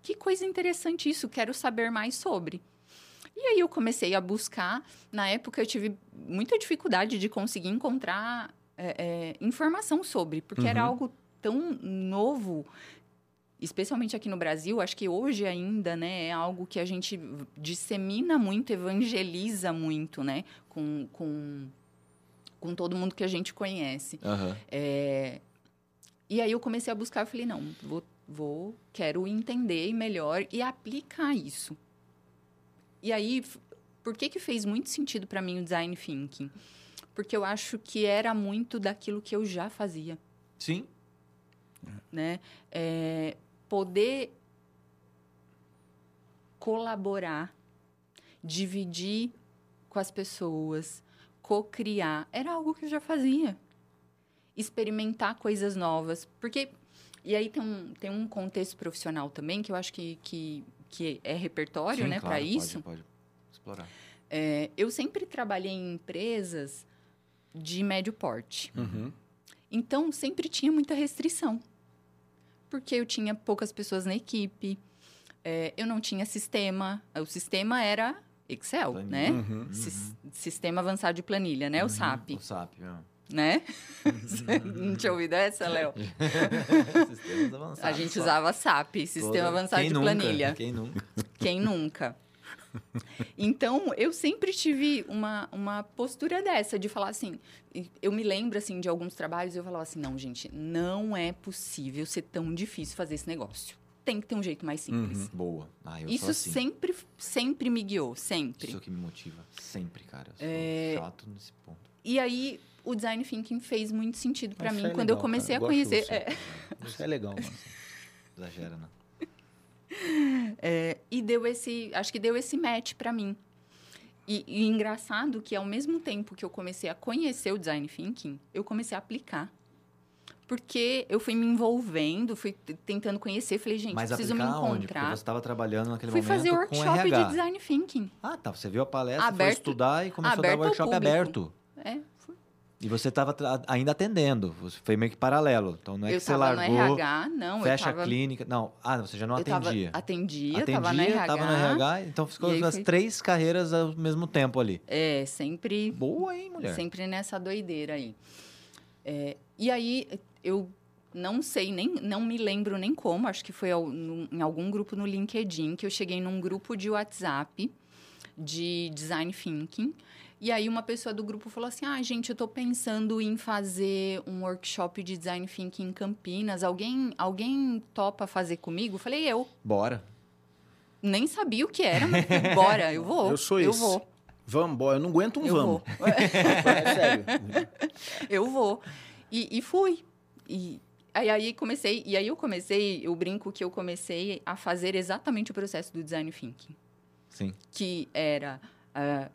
que coisa interessante isso, quero saber mais sobre. E aí eu comecei a buscar. Na época eu tive muita dificuldade de conseguir encontrar é, é, informação sobre, porque era Uhum. algo tão novo, especialmente aqui no Brasil. Acho que hoje ainda, né, é algo que a gente dissemina muito, evangeliza muito, né, com, com, com todo mundo que a gente conhece. Aham. É, E aí eu comecei a buscar, eu falei, não, vou, vou, quero entender melhor e aplicar isso. E aí, por que que fez muito sentido para mim o design thinking? Porque eu acho que era muito daquilo que eu já fazia, Sim. né? É, poder colaborar, dividir com as pessoas, co-criar, era algo que eu já fazia. Experimentar coisas novas. Porque. E aí tem um, tem um contexto profissional também, que eu acho que, que, que é repertório, Sim, né, claro, para isso. Pode, pode explorar. É, eu sempre trabalhei em empresas de médio porte. Uhum. Então, sempre tinha muita restrição. Porque eu tinha poucas pessoas na equipe, é, eu não tinha sistema. O sistema era Excel, Planilha. né? Uhum. Sis- Sistema Avançado de Planilha, né? O SAP, O SAP, é. Né? Você não tinha ouvido essa, Léo? Sistemas avançados. A gente usava SAP, Sistema Toda- Avançado Quem de nunca? Planilha. Quem nunca? Quem nunca? Então, eu sempre tive uma, uma postura dessa, de falar assim... Eu me lembro, assim, de alguns trabalhos, eu falava assim, não, gente, não é possível ser tão difícil fazer esse negócio. Tem que ter um jeito mais simples. Boa. Ah, Isso assim. sempre, sempre me guiou, sempre. Isso que me motiva. Sempre, cara. Eu sou É, chato nesse ponto. E aí, o design thinking fez muito sentido para mim é quando eu comecei cara. a conhecer. é, Isso é legal, mano. Exagera, né? é, e deu esse, acho que deu esse match para mim. E, e engraçado que ao mesmo tempo que eu comecei a conhecer o design thinking, eu comecei a aplicar. Porque eu fui me envolvendo, fui tentando conhecer, falei, gente, Mas preciso me aplicar onde? Porque encontrar. você estava trabalhando naquele Fui momento fazer com workshop de design thinking. Ah, tá. Você viu a palestra, foi Aberto- estudar e começou a dar workshop público. aberto. É, fui. E você estava ainda atendendo. Você foi meio que paralelo. Então não é eu que você tava largou, no RH, não, fecha tava... a clínica. Não, ah, você já não eu tava- atendia. atendia, atendia, tava no RH. tava no RH, então ficou as foi- três carreiras ao mesmo tempo ali. É, sempre Boa, hein, mulher? Sempre nessa doideira aí. É, e aí, eu não sei, nem não me lembro nem como, acho que foi ao- em algum grupo no LinkedIn, que eu cheguei num grupo de WhatsApp de design thinking. E aí uma pessoa do grupo falou assim: "Ah, gente, eu tô pensando em fazer um workshop de design thinking em Campinas. Alguém, alguém topa fazer comigo?" Eu Falei: "Eu". Bora. Nem sabia o que era, mas falei, bora, eu vou. Eu sou Eu esse. vou. Vamos, boy, eu não aguento um Eu vamos. vou. É sério. eu vou. E, e fui. E aí, aí comecei, e aí eu comecei, eu brinco que eu comecei a fazer exatamente o processo do design thinking, Sim. que era ah,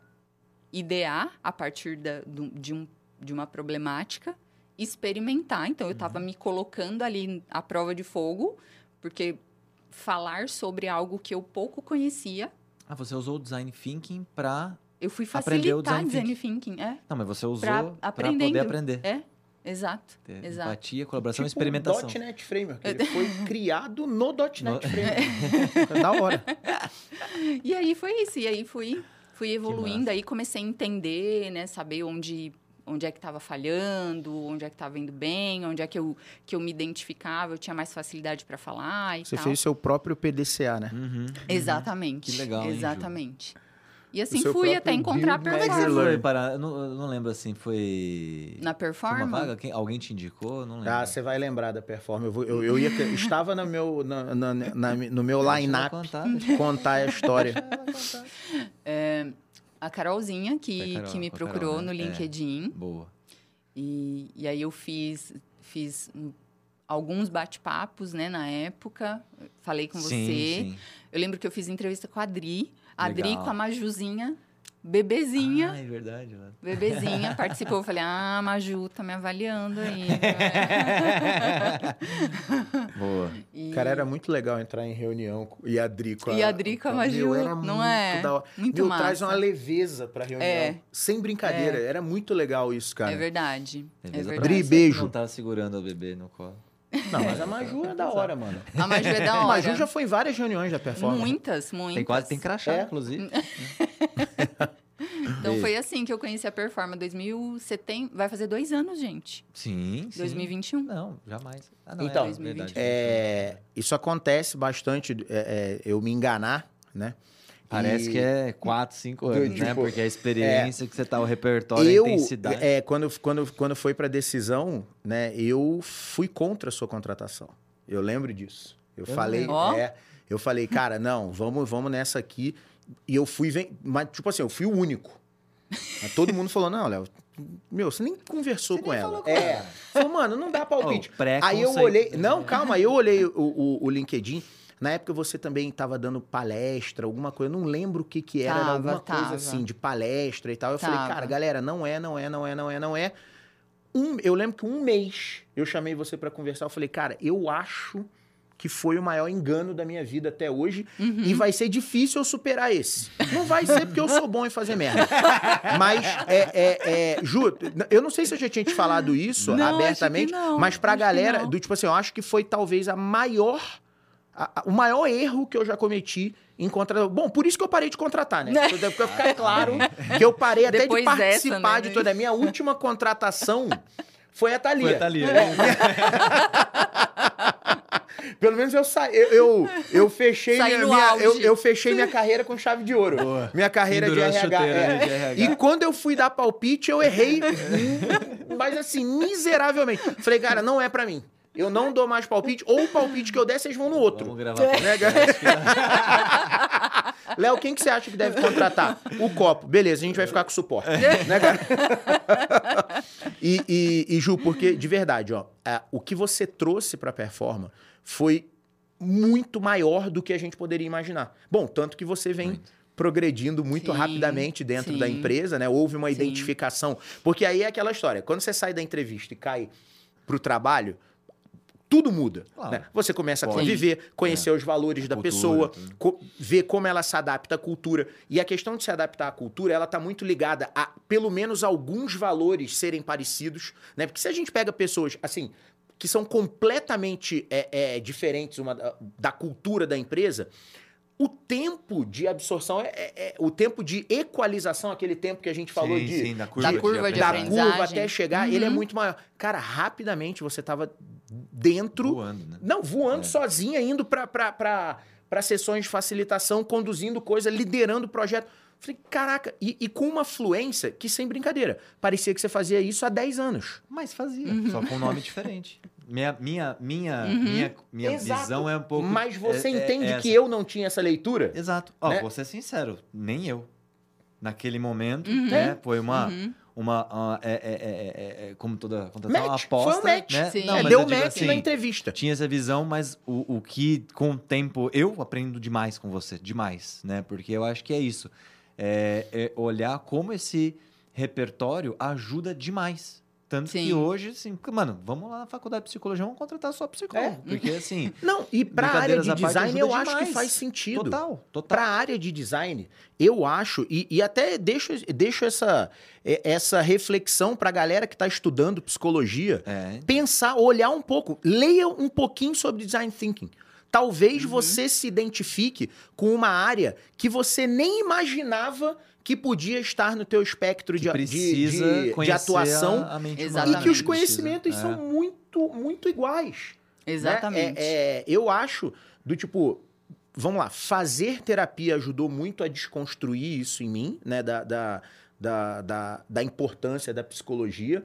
idear a partir da, do- de, um, de uma problemática, experimentar. Então eu estava me colocando ali à prova de fogo, porque falar sobre algo que eu pouco conhecia, Ah, você usou o design thinking pra. eu fui Aprendeu o facilitar design design thinking, é, Não, mas você usou aprendendo. poder aprender. é, exato, Ter exato. Empatia, colaboração e Tipo experimentação. o .NET Framework. Ele foi criado no .NET Framework. É da hora. E aí foi isso. E aí fui, fui evoluindo, aí comecei a entender, né? Saber onde, onde é que estava falhando, onde é que estava indo bem, onde é que eu, que eu me identificava, eu tinha mais facilidade para falar e Você tal. fez seu próprio PDCA, né? Uhum. Exatamente. Que legal, hein? Exatamente. E assim fui até encontrar a build Como é que performance. foi parar? Eu não, não lembro assim, foi. Na Foi uma performance. vaga? Quem- alguém te indicou? Não lembro. Ah, você vai lembrar da performance. Eu, vou- eu, eu ia, estava no meu, na, na- na- no meu line-up contar, contar a história. É, a Carolzinha, que, Carol, que me a Carol, procurou né? no É. LinkedIn. Boa. E, e aí eu fiz, fiz alguns bate-papos, né, na época. Falei com Sim, você. sim. Eu lembro que eu fiz entrevista com a Adri. A Adri Legal. com a Majuzinha, bebezinha. Ah, é verdade, mano. Bebezinha participou. Eu falei, ah, a Maju tá me avaliando aí. Boa. E- Cara, era muito legal entrar em reunião com- e a Dri com a... E a Dri com a Maju, Meu, era não muito é? Da. Muito Meu, massa. traz uma leveza pra reunião. É. Sem brincadeira. Era muito legal isso, cara. É verdade. É verdade. Dri, beijo. Não tá segurando o bebê no colo. Não, mas a Maju é da hora, mano. A Maju é da A hora. Maju já foi em várias reuniões da performance. Muitas, muitas. Tem quase, tem crachá, É. inclusive. Então foi assim que eu conheci a Performa. 2070, vai fazer dois anos, gente. Sim, sim. 2021. Não, jamais. Ah, não, Então, é, verdade. É, isso acontece bastante, é, é, eu me enganar, né? Parece E que é 4, 5 anos, Tipo, né? Porque a experiência que você tá, o repertório, eu, a intensidade. é, quando, quando, quando foi pra decisão, né, eu fui contra a sua contratação. Eu lembro disso. Eu, Eu falei, é, eu falei, cara, não, vamos, vamos nessa aqui. E eu fui, ven- mas tipo assim, eu fui o único. Mas todo mundo falou, não, Léo, meu, você nem conversou com ela. é. Falou, mano, não dá palpite. Oh. Aí eu olhei. Não, calma, aí eu olhei o, o, o LinkedIn. Na época você também estava dando palestra, alguma coisa, eu não lembro o que que era, era Tava, alguma coisa tava. assim, de palestra e tal. Eu falei, Tava. cara, galera, não é, não é, não é, não é, não é. Um, eu lembro que um mês eu chamei você para conversar, eu falei, cara, eu acho que foi o maior engano da minha vida até hoje Uhum. e vai ser difícil eu superar esse. Não vai ser porque eu sou bom em fazer merda. Mas, é, é, é, Ju, eu não sei se eu já tinha te falado isso Não, abertamente, mas pra acho galera, do tipo assim, eu acho que foi talvez a maior, a- a- o maior erro que eu já cometi em contratar. Bom, por isso que eu parei de contratar, né? Pra ficar claro que eu parei até Depois de participar dessa, né? de toda a minha última contratação. Foi a Thalia. Foi a Thalia. Pelo menos eu saí. Eu, eu, eu fechei Saí minha, eu, eu fechei minha carreira com chave de ouro. Boa. Minha carreira de RH. chuteira, é. né, de RH. E quando eu fui dar palpite, eu errei. mas assim, miseravelmente. Falei, cara, não é pra mim. Eu não dou mais palpite, ou o palpite que eu der, vocês vão no outro. Vamos gravar. Né, galera? Léo, quem que você acha que deve contratar? O copo. Beleza, a gente vai ficar com suporte. né, cara? e, e- e, Ju, porque, de verdade, ó, é, o que você trouxe pra performance foi muito maior do que a gente poderia imaginar. Bom, tanto que você vem progredindo muito Sim, rapidamente dentro da sim. empresa, né? Houve uma Sim. identificação. Porque aí é aquela história. Quando você sai da entrevista e cai pro trabalho, tudo muda. Claro. né? Você começa a Pode. conviver, conhecer os valores da Cultura, pessoa, tudo. co- ver como ela se adapta à cultura. E a questão de se adaptar à cultura, ela tá muito ligada a, pelo menos, alguns valores serem parecidos, né? Porque se a gente pega pessoas, assim, que são completamente é, é, diferentes uma da cultura da empresa, o tempo de absorção, é, é- é- o tempo de equalização, aquele tempo que a gente falou sim, de, sim, da curva, Da curva de da aprendizagem. curva até chegar, ele é Uhum. muito maior. Cara, rapidamente você tava dentro Voando, né? não, voando É. sozinha, indo para sessões de facilitação, conduzindo coisa, liderando o projeto. Falei, caraca, e, e com uma fluência que, sem brincadeira, parecia que você fazia isso há 10 anos. Mas fazia, Uhum. só com um nome diferente. Minha, minha, minha, minha, minha Exato. visão é um pouco... Mas você é- é- entende é que eu não tinha essa leitura? Exato. Ó, né? vou ser sincero, nem eu. Naquele momento, Uhum. né? Foi uma... Uhum. Uma, uma- é, é- é- é- é- como toda contratação, uma Match, aposta, foi um match. né? Sim. Não, É, deu match assim, na entrevista. tinha essa visão, mas o, o que com o tempo eu aprendo demais com você, demais, né? Porque eu acho que é isso, é, é olhar como esse repertório ajuda demais. Tanto que Sim. hoje, assim, mano, vamos lá na faculdade de psicologia, vamos contratar só psicólogo. É. Porque assim, Não, e pra área Brincadeiras de design eu ajuda acho que demais. faz sentido. total, total. Para a área de design, eu acho, e, e até deixo, deixo essa, essa reflexão para a galera que está estudando psicologia, É, pensar, olhar um pouco, leia um pouquinho sobre design thinking. Talvez Uhum. você se identifique com uma área que você nem imaginava que podia estar no teu espectro de, que de, precisa de, de atuação a, a mente Exatamente. e que os conhecimentos precisa. são muito, muito iguais. né? Exatamente. É, é, eu acho do tipo, vamos lá, fazer terapia ajudou muito a desconstruir isso em mim, né? Da, da, da, da, da importância da psicologia.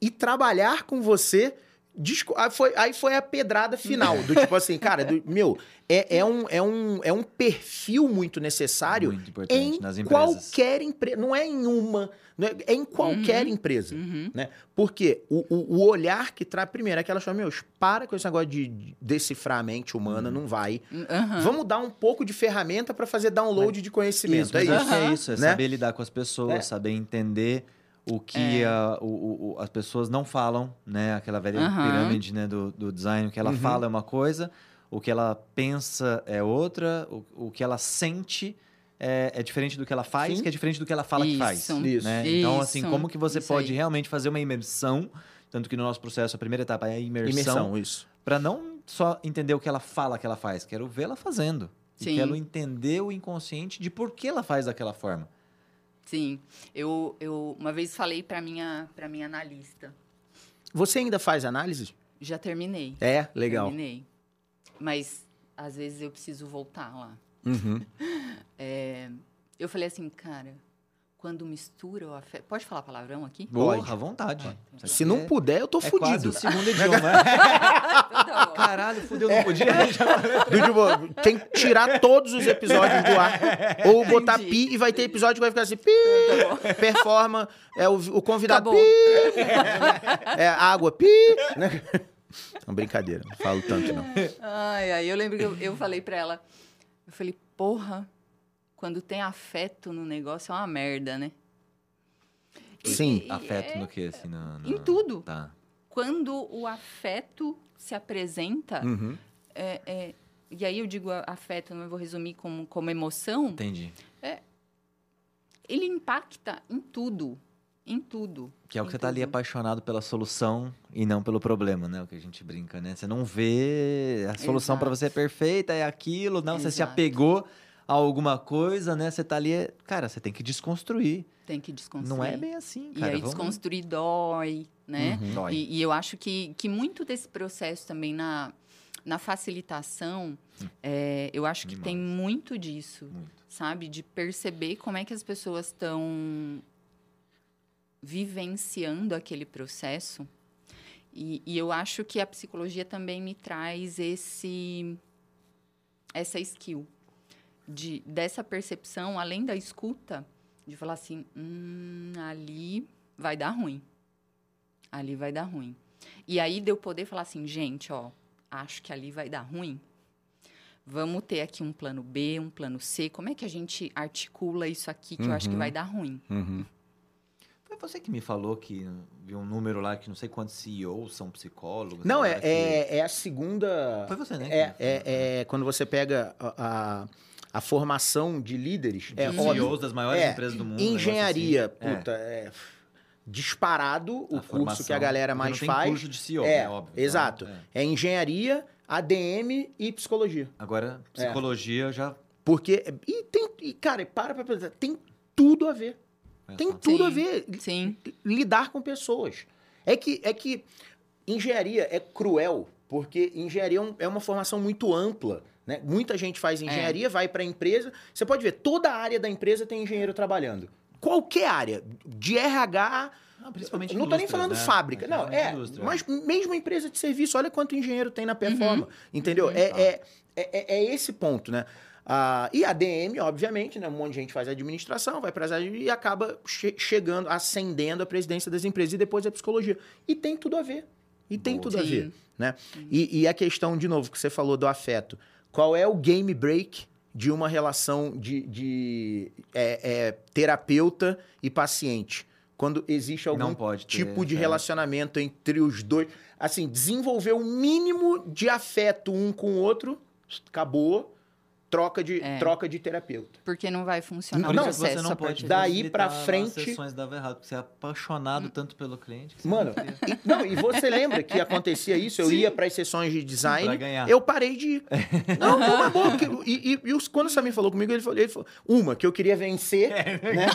E trabalhar com você Disco- Aí foi, aí foi a pedrada final. Do tipo assim, cara, do- meu, é, é, um, é, um, é um perfil muito necessário Muito importante em nas empresas. qualquer empresa. Não é em uma, não é, é em qualquer empresa. Uhum. Né? Porque o, o, o olhar que traz. Primeiro, é aquela chama, meu, para com esse negócio de decifrar a mente humana, não vai. Aham. Vamos dar um pouco de ferramenta para fazer download de conhecimento. Isso, é mas isso. que é isso, é Né? saber lidar com as pessoas, É. saber entender o que a- o- o- o- as pessoas não falam, né? Aquela velha Aham. pirâmide né, do, do design, o que ela Uhum. fala é uma coisa, o que ela pensa é outra, o, o que ela sente é, é diferente do que ela faz, Sim. que é diferente do que ela fala que faz. Isso. Isso. né? Então, assim, Isso. como que você Isso pode aí. realmente fazer uma imersão, tanto que no nosso processo a primeira etapa é a imersão, Imersão, isso. para não só entender o que ela fala que ela faz, quero ver ela fazendo. E Sim. quero entender o inconsciente de por que ela faz daquela forma. Sim. Eu, eu uma vez falei pra minha, pra minha analista. Você ainda faz análise? Já terminei. É, legal. Terminei. Mas às vezes eu preciso voltar lá. Uhum. É, eu falei assim, cara, quando mistura o afeto. Pode falar palavrão aqui? Pode. Porra, à vontade. Isso Se aqui não é- puder, eu tô é quase fudido. o segundo idioma. Então tá. Caralho, fudeu, não podia. Do tipo, tem que tirar todos os episódios do ar. Ou botar Entendi. pi e vai ter episódio que vai ficar assim, pi, Tá bom. performa, é o, o convidado, Acabou. pi, é água, pi. Né? Não, brincadeira, não falo tanto não. Ai, ai, eu lembro que eu, eu falei pra ela, eu falei, porra, quando tem afeto no negócio é uma merda, né? Sim. e- Afeto é- no que, assim? No, no- Em tudo. Tá. Quando o afeto se apresenta, Uhum. é- é- e aí eu digo afeto, não vou resumir como, como emoção, Entendi. ele impacta em tudo. Em tudo. Que é o que você tá ali apaixonado pela solução e não pelo problema, né? O que a gente brinca, né? Você não vê a solução Exato. pra você é perfeita, é aquilo, não, você se Exato. apegou alguma coisa, né? Você tá ali, cara, você tem que desconstruir. Tem que desconstruir. Não é bem assim, E cara. aí Vamos- desconstruir dói, né? Uhum. Dói. E, e eu acho que, que muito desse processo também na, na facilitação, é, eu acho que Demais. tem muito disso, Muito. sabe? De perceber como é que as pessoas estão vivenciando aquele processo. E, e eu acho que a psicologia também me traz esse essa skill de dessa percepção, além da escuta, de falar assim, hum, ali vai dar ruim. Ali vai dar ruim. E aí de eu poder falar assim, gente, ó, acho que ali vai dar ruim. Vamos ter aqui um plano B, um plano C. Como é que a gente articula isso aqui que eu acho que Uhum. vai dar ruim? Uhum. Foi você que me falou que viu um número lá que não sei quantos CEOs são psicólogos. Não, sei é, que- é, é a segunda. Foi você, né? É, é, é quando você pega a, a, a formação de líderes. É, de óbvio, CEOs das maiores É, empresas do mundo. Engenharia, assim. É. puta, é disparado o A curso formação. que a galera mais não tem faz. curso de CEO, é, né? Óbvio. Exato. é. É engenharia, ADM e psicologia. Agora, É. psicologia já. Porque. E tem. E, cara, para pra pensar, tem tudo a ver. é Tem tudo a Sim. ver. Sim. lidar com pessoas. É que, é que engenharia é cruel, porque engenharia é um- é uma formação muito ampla. Né? Muita gente faz engenharia, vai para a empresa. Você pode ver, toda a área da empresa tem engenheiro trabalhando. Qualquer área, de RH. Não, principalmente não tô nem falando né? fábrica, É, não. É, indústria. mas mesmo empresa de serviço, olha quanto engenheiro tem na performa. Uhum. Entendeu? É, é, é, é esse ponto, né? Ah, e a DM, obviamente, né? Um monte de gente faz administração, vai para as áreas e acaba che- chegando, ascendendo a presidência das empresas e depois a psicologia. E tem tudo a ver. E tem Boa. tudo a Sim. ver, né? E, e a questão, de novo, que você falou do afeto. Qual é o game break de uma relação de, de é, é, terapeuta e paciente? Quando existe algum ter, tipo de é. relacionamento entre os dois. Assim, desenvolver o mínimo de afeto um com o outro, acabou, troca de, É. troca de terapeuta. Porque não vai funcionar Não, o processo. você não pode Daí pra nas frente- sessões dava errado, porque você é apaixonado tanto pelo cliente. que você Mano, não e, não, e você lembra que acontecia isso? Eu ia para as sessões de Pra design, ganhar. eu parei de ir. Não, não é bom. porque- e, e, e os- quando o Samir falou comigo, ele falou, ele falou, uma, que eu queria vencer, né?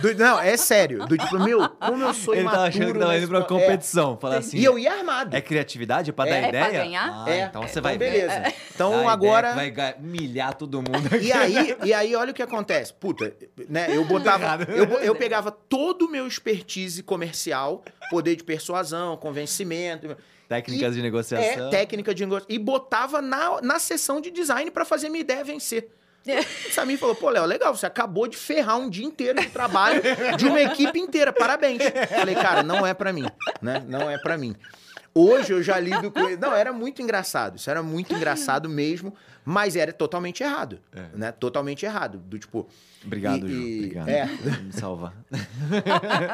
Do- não, é sério. Do tipo, meu, como eu sou Ele tava imaturo achando que tava indo pra escola- competição. Falar É. assim. E eu ia armado. É criatividade? É pra É. dar É pra ideia? ganhar? Ah, É. então você Então, vai beleza. Então, é agora- Vai humilhar todo mundo. E aí, e aí, olha o que acontece. Puta, né? Eu botava. Eu, eu pegava todo o meu expertise comercial, poder de persuasão, convencimento. Técnicas E- de negociação. É, técnica de negócio. E botava na, na sessão de design pra fazer minha ideia vencer. O Samir falou, pô, Léo, legal, você acabou de ferrar um dia inteiro de trabalho de uma equipe inteira, parabéns. Falei, cara, não é pra mim, né? Não é pra mim. Hoje eu já lido com ele. Não, era muito engraçado, isso era muito engraçado mesmo, mas era totalmente errado, É. né? Totalmente errado, do tipo... Obrigado, E- Ju. e- Obrigado é. me salvar.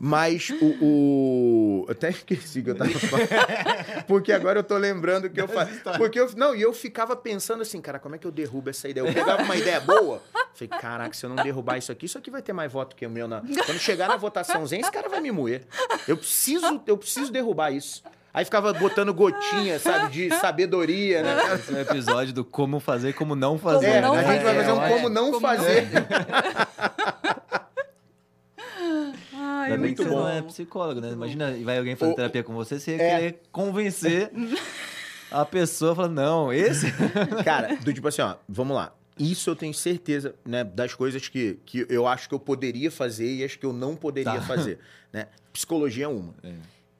Mas o, o- Eu até esqueci que eu tava falando. Porque agora eu tô lembrando que eu falei. Porque eu. Não, e eu ficava pensando assim, cara, como é que eu derrubo essa ideia? Eu pegava uma ideia boa. Falei, caraca, se eu não derrubar isso aqui, isso aqui vai ter mais voto que o meu. Na... Quando chegar na votaçãozinha, esse cara vai me moer. Eu preciso, eu preciso derrubar isso. Aí ficava botando gotinha, sabe, de sabedoria, né? Esse é o episódio do como fazer e como não fazer. É, não a gente vai fazer, fazer um é. como não Como fazer. Ai, Ainda bem que muito você bom. não é psicólogo, né? Imagina, vai alguém fazer O- terapia com você, você ia É. querer convencer a pessoa, falando, não, esse... Cara, do tipo assim, ó, vamos lá. Isso eu tenho certeza, né, das coisas que, que eu acho que eu poderia fazer e as que eu não poderia Tá. fazer, né? Psicologia é uma. É.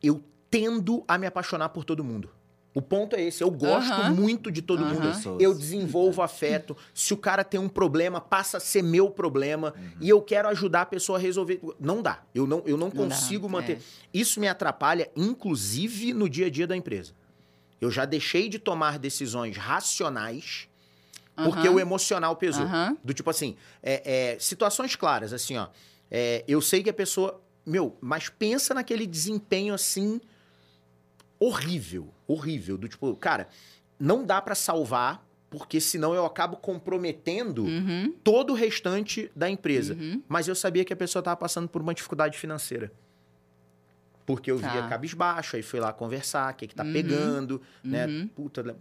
Eu tendo a me apaixonar por todo mundo. O ponto é esse, eu gosto muito de todo mundo. Eu desenvolvo afeto. Se o cara tem um problema, passa a ser meu problema. Uhum. E eu quero ajudar a pessoa a resolver. Não dá. Eu não, eu não, Não dá, consigo manter. é. Isso me atrapalha, inclusive, no dia a dia da empresa. Eu já deixei de tomar decisões racionais porque o emocional pesou. Do tipo assim, é, é, situações claras, assim, ó. É, eu sei que a pessoa. Meu, mas pensa naquele desempenho assim. Horrível. Horrível. Do tipo, cara, não dá pra salvar, porque senão eu acabo comprometendo Uhum, todo o restante da empresa. uhum. Mas eu sabia que a pessoa tava passando por uma dificuldade financeira. Porque eu via Tá. cabisbaixo, aí fui lá conversar, o que, que tá Uhum. pegando, né? Uhum. Puta,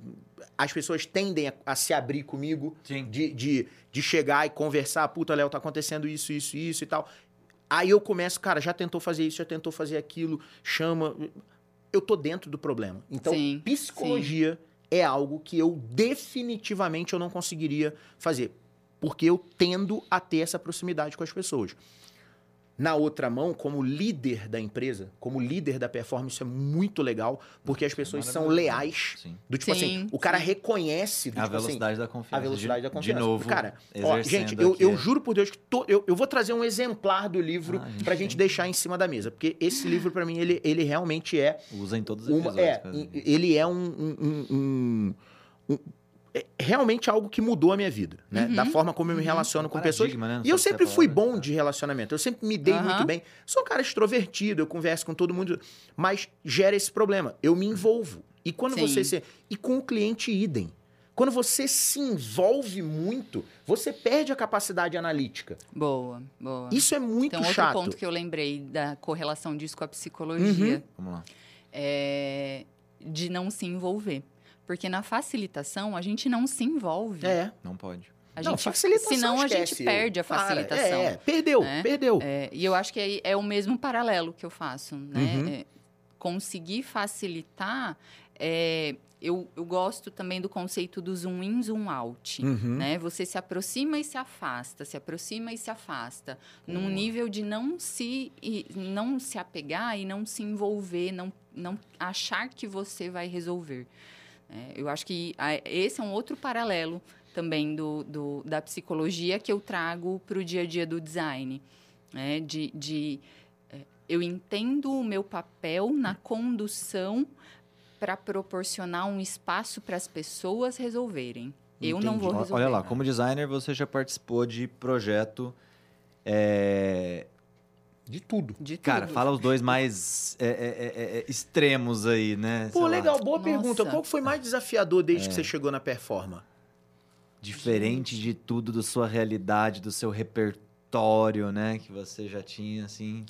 as pessoas tendem a, a se abrir comigo de, de, de chegar e conversar, puta, Léo, tá acontecendo isso, isso, isso e tal. Aí eu começo, cara, já tentou fazer isso, já tentou fazer aquilo, chama. Eu tô dentro do problema. Então, Sim, psicologia é algo que eu definitivamente eu não conseguiria fazer. Porque eu tendo a ter essa proximidade com as pessoas. Na outra mão, como líder da empresa, como líder da performance, isso é muito legal, porque as pessoas são Maravilhoso. leais. Sim. Do tipo Sim, assim, o cara sim. reconhece. Do, A tipo assim, velocidade da confiança. a velocidade de, da confiança. De novo, Cara, ó, gente, eu, aqui, eu é. juro por Deus que to- eu, eu vou trazer um exemplar do livro Ah, a gente pra gente deixar em cima da mesa. Porque esse livro, pra mim, ele, ele realmente é Usa em todos os uma, episódios. é, quase. ele é um, um- um- um- um- é realmente algo que mudou a minha vida, né? Uhum. Da forma como eu me Uhum. relaciono Um com pessoas. né? Não E eu é sempre fui palavra, bom tá. de relacionamento. Eu sempre me dei Aham. muito bem. Sou um cara extrovertido, eu converso com todo mundo, mas gera esse problema. Eu me envolvo. E quando Sim. você se e com o cliente idem. Quando você se envolve muito, você perde a capacidade analítica. Boa, boa. Isso é muito então, outro chato. ponto que eu lembrei da correlação disso com a psicologia Vamos lá. é de não se envolver. Porque na facilitação, a gente não se envolve. É. Não pode. A Não, gente, facilitação, senão a gente esquece. perde a Para, facilitação. É, perdeu, né? perdeu. É, e eu acho que é, é o mesmo paralelo que eu faço, né? Uhum. É, conseguir facilitar, é, eu, eu gosto também do conceito do zoom in, zoom out, Uhum. né? Você se aproxima e se afasta, se aproxima e se afasta, num nível de não se, e não se apegar e não se envolver, não, não achar que você vai resolver. É, eu acho que a- esse é um outro paralelo também do, do- da psicologia que eu trago para o dia a dia do design. né? De, de, é, eu entendo o meu papel na condução para proporcionar um espaço para as pessoas resolverem. Eu não vou resolver. Olha lá, como designer você já participou de projeto. é, De tudo. De Cara, tudo. fala os dois mais é, é, é, é, extremos aí, né? Pô, Sei lá, legal, boa Nossa. pergunta. Qual foi mais desafiador desde É. que você chegou na Performa? diferente de tudo, da sua realidade, do seu repertório, né? Que você já tinha, assim.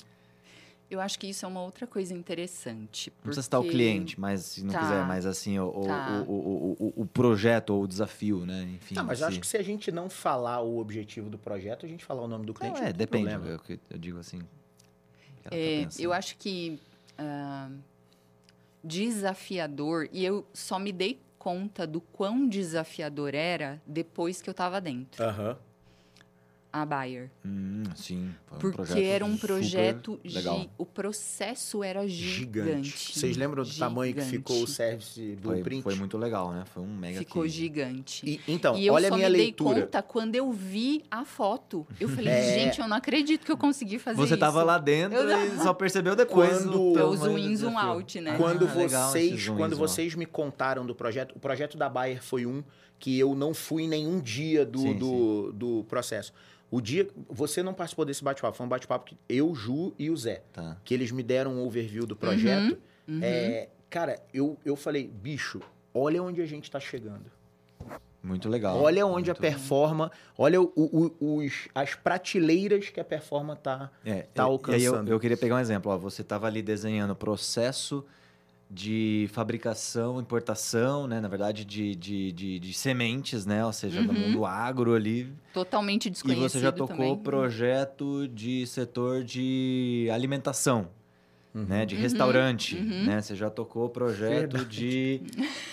Eu acho que isso é uma outra coisa interessante. Não precisa citar o porque- cliente, mas se não Tá. quiser, mas assim, o, o, Tá. o, o, o, o projeto ou o desafio, né? Enfim. Ah, mas eu acho que se a gente não falar o objetivo do projeto, a gente falar o nome do cliente. Não, Não, é, tem depende. eu- eu digo assim. Que ela tá É, pensando. eu acho que ah, desafiador, e eu só me dei conta do quão desafiador era depois que eu estava dentro. Aham. A Bayer. Hum, sim. Foi um Porque era um projeto. legal. O processo era gigante. Gigante. Vocês lembram do tamanho que Gigante. ficou o service Foi, blueprint? foi muito legal, né? Foi um mega Ficou gigante. E, então, e eu olha só a minha me leitura. dei conta quando eu vi a foto. Eu falei, É. gente, eu não acredito que eu consegui fazer Você isso. tava lá dentro Eu e só percebeu depois. Quando- o zoom do in, zoom out, né? Quando Ah, legal vocês, in, quando vocês me contaram do projeto, o projeto da Bayer foi um que eu não fui nenhum dia do, Sim, do, do processo. O dia. Você não participou desse bate-papo, foi um bate-papo que eu, Ju e o Zé. Tá. Que eles me deram um overview do projeto. Uhum. É, cara, eu, eu falei, bicho, olha onde a gente tá chegando. Muito legal. olha onde a muito- performa, olha o- o- os, as prateleiras que a performa tá. É, tá alcançando. E aí eu, eu queria pegar um exemplo. Ó, você estava ali desenhando o processo de fabricação, importação, né? Na verdade, de, de, de, de sementes, né? Ou seja, no Uhum. mundo agro ali. Totalmente E desconhecido você já tocou também. projeto de setor de alimentação, né? De restaurante, uhum. né? Você já tocou projeto Verdade. de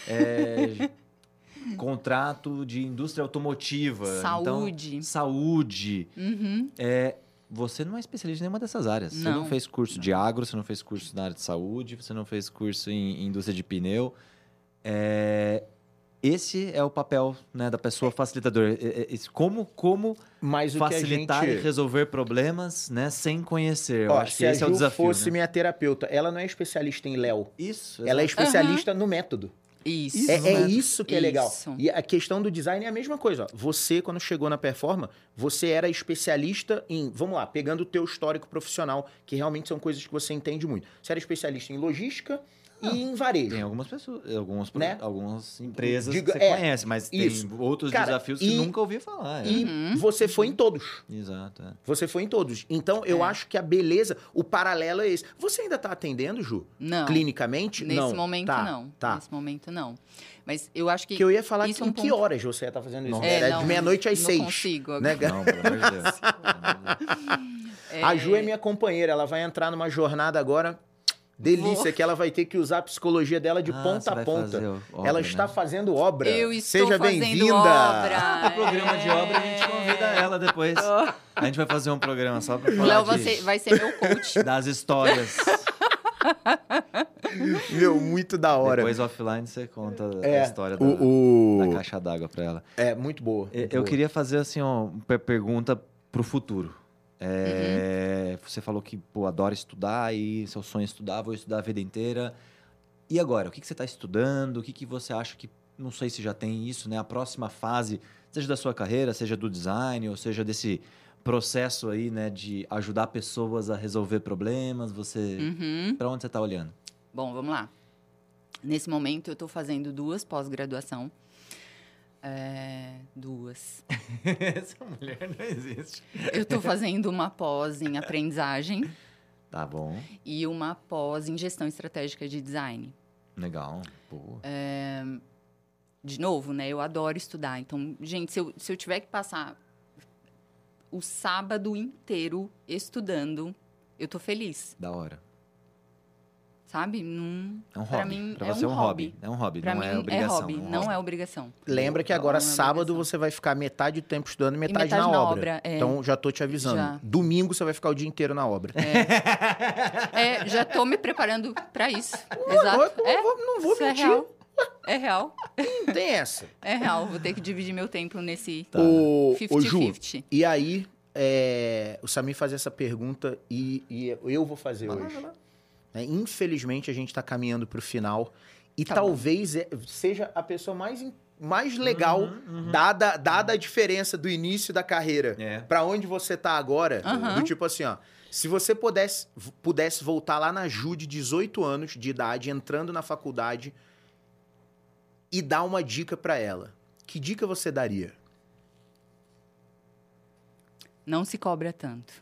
é, contrato de indústria automotiva. Saúde. Então, saúde. Uhum. É, você não é especialista em nenhuma dessas áreas. Você não Não. fez curso de agro, você não fez curso na área de saúde, você não fez curso em indústria de pneu. É, esse é o papel né, da pessoa facilitadora. É, é, esse- como como Mas o facilitar a e gente... resolver problemas né, sem conhecer. Eu Ó, acho se que a esse é o desafio. fosse né? minha terapeuta, ela não é especialista em Léo. Isso. Ela é especialista no método. Isso. É, é isso que é legal. Isso. E a questão do design é a mesma coisa. Ó. Você, quando chegou na Performa, você era especialista em... Vamos lá, pegando o teu histórico profissional, que realmente são coisas que você entende muito. Você era especialista em logística e em varejo. Tem algumas pessoas, alguns, pro- Né? algumas empresas Diga- que você é, conhece, mas isso. tem outros Cara, desafios que e- nunca ouvi falar. é. E Uhum. você foi em todos. Exato. é. Você foi em todos. Então, eu É. acho que a beleza, o paralelo é esse. Você ainda tá atendendo, Ju? Não. Clinicamente? Nesse não. momento, tá, não. Tá. Nesse momento, não. Mas eu acho que. Que eu ia falar Isso que é um em que ponto- horas você ia estar fazendo isso? Nossa. É, não, de meia-noite às não seis. consigo. Né? Não, pelo amor de Deus. Pelo amor de Deus. A Ju é minha companheira, ela vai entrar numa jornada agora. Delícia, Vou. que ela vai ter que usar a psicologia dela de Ah, ponta você a ponta. obra, ela né? está fazendo obra. Eu estou Seja bem-vinda. obra. O programa de obra a gente convida ela depois. A gente vai fazer um programa só pra O falar Léo de- vai ser, meu coach. das histórias. Meu, muito da hora. Depois offline você conta é, a história da, o, o- da caixa d'água pra ela. É, muito boa. Eu, muito eu boa. queria fazer assim ó, uma per- pergunta pro futuro. É, Uhum. Você falou que pô, adora estudar e seu sonho é estudar, vou estudar a vida inteira. E agora, o que, que você está estudando? O que, que você acha que, não sei se já tem isso, né? A próxima fase, seja da sua carreira, seja do design, ou seja desse processo aí, né, de ajudar pessoas a resolver problemas. Você, Uhum. Pra onde você está olhando? Bom, vamos lá. Nesse momento, eu estou fazendo duas pós-graduação. É, duas. Essa mulher não existe. Eu estou fazendo uma pós em aprendizagem Tá bom, e uma pós em gestão estratégica de design. legal. Pô. É, De novo, né? Eu adoro estudar. Então, gente, se eu, se eu tiver que passar o sábado inteiro estudando, eu tô feliz, Da hora. Sabe? Não, É um Pra hobby. mim, pra é você é um um hobby. hobby. É um hobby, pra não mim é obrigação. hobby, um não hobby. é obrigação. Lembra que Não, agora não é sábado você vai ficar metade do tempo estudando e metade, metade na, na obra. obra, é. Então já tô te avisando. Já. Domingo você vai ficar o dia inteiro na obra. É, já tô me preparando pra isso. Não, Exato. eu É, vou- não vou isso é mentir. real. É real. Não tem essa. É real. Vou ter que dividir meu tempo nesse Tá. O, o Ju, 50-50. e aí é, o Samir faz essa pergunta e, e eu vou fazer Vai lá, hoje. vai lá. Né? Infelizmente, a gente está caminhando para o final. E Tá talvez é- seja a pessoa mais, mais legal, Uhum, uhum. Dada, dada a diferença do início da carreira É. para onde você tá agora. Aham. Do tipo assim, ó. Se você pudesse, pudesse voltar lá na Ju de 18 anos de idade, entrando na faculdade, e dar uma dica para ela, que dica você daria? Não se cobra tanto.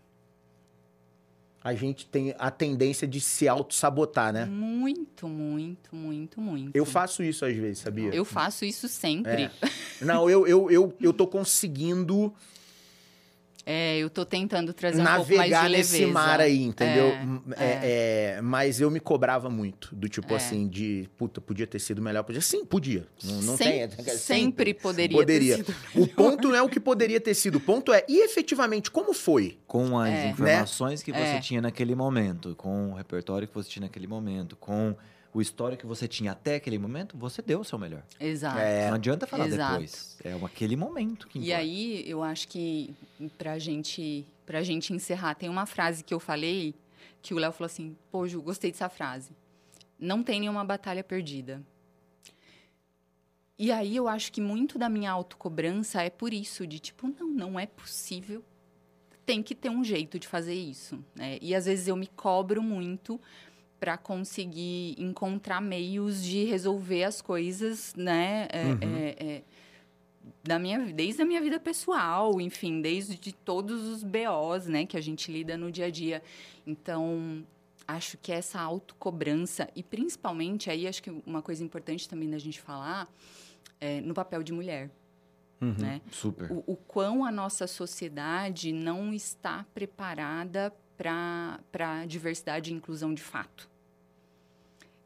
A gente tem a tendência de se auto-sabotar, né? Muito, muito, muito, muito. Eu faço isso às vezes, sabia? Eu faço isso sempre. É. Não, eu, eu, eu, eu tô conseguindo É, eu tô tentando trazer um pouco mais de navegar leveza. nesse mar aí, entendeu? É, M- é, é, mas eu me cobrava muito, do tipo É. assim, de puta, podia ter sido melhor. Podia, sim, podia. Não, não Sem- tem. sempre poderia, Poderia. ter sido. O ponto não é o que poderia ter sido, o ponto é, e efetivamente, como foi? Com as É. informações que você É. tinha naquele momento, com o repertório que você tinha naquele momento, com o histórico que você tinha até aquele momento, você deu o seu melhor. Exato. Não adianta falar Exato. depois. É aquele momento que E importa. aí, eu acho que pra gente, pra gente encerrar, tem uma frase que eu falei que o Léo falou assim: pô, Ju, gostei dessa frase. Não tem nenhuma batalha perdida. E aí eu acho que muito da minha autocobrança é por isso, de tipo, não, não é possível. Tem que ter um jeito de fazer isso. Né? E às vezes eu me cobro muito para conseguir encontrar meios de resolver as coisas, né? É, Uhum. é, é, da minha, desde a minha vida pessoal, enfim, desde de todos os BOs, né, que a gente lida no dia a dia. Então, acho que essa autocobrança, e principalmente aí, acho que uma coisa importante também da gente falar, é no papel de mulher, Uhum. né? Super. O, o quão a nossa sociedade não está preparada para diversidade e inclusão de fato.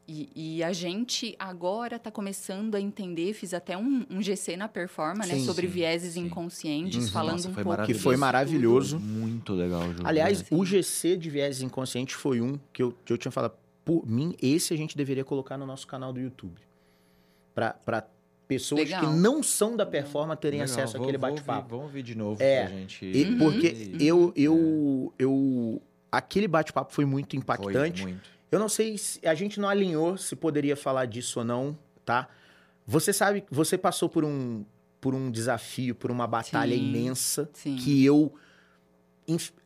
E, e a gente agora está começando a entender, fiz até um, um GC na Performa, né, sobre sim, vieses sim. inconscientes, Uhum. falando Nossa, um foi pouco Que foi maravilhoso. Muito legal, Ju. Aliás, Sim. o GC de viés inconscientes foi um que eu, que eu tinha falado, por mim, esse a gente deveria colocar no nosso canal do YouTube. Para pessoas Legal. que não são da performance terem Legal, acesso vou- àquele bate-papo. Vamos ouvir de novo É, pra gente... E- Uhum. Porque E- eu, eu, eu. Aquele bate-papo foi muito Foi impactante. muito. Eu não sei se a gente não alinhou se poderia falar disso ou não, tá? Você sabe, você passou por um, por um desafio, por uma batalha Sim, imensa Sim. que eu.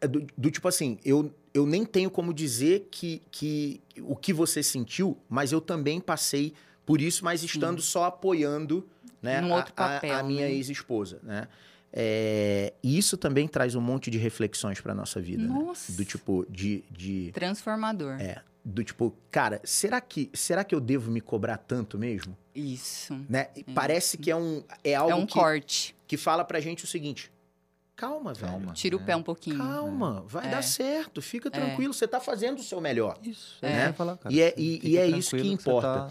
é Do, do tipo assim, eu, eu nem tenho como dizer que, que o que você sentiu, mas eu também passei por isso, mas estando só apoiando né, a- outro a, papel, a minha né? ex-esposa, né? É, e isso também traz um monte de reflexões para nossa vida, né? Nossa. Do tipo, de, de Transformador. é, do tipo, cara, será que, será que eu devo me cobrar tanto mesmo? Isso. Né? E Parece que é um é algo É um que, corte. que fala pra gente o seguinte: calma, velho. Calma. Tira o É. pé um pouquinho. Calma, vai É. dar certo, fica tranquilo, você tá fazendo o seu melhor. Isso, É. é. isso que ia falar, cara. E é- e- e é isso que você importa. tá-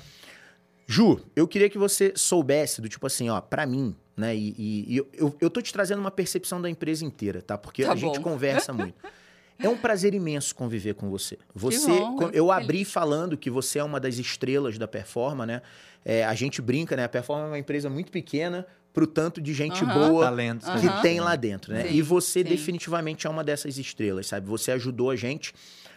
Ju, eu queria que você soubesse do tipo assim, ó, pra mim, né? E, e- e eu, eu, eu tô te trazendo uma percepção da empresa inteira, tá? Porque Tá a gente bom. conversa muito. É um prazer imenso conviver com você. Você, bom, eu abri falando que você é uma das estrelas da Performa, né? É, a gente brinca, né? A Performa é uma empresa muito pequena pro tanto de gente Aham. boa Talentos que Aham. tem lá dentro, né? Sim, e você sim. definitivamente é uma dessas estrelas, sabe? Você ajudou a gente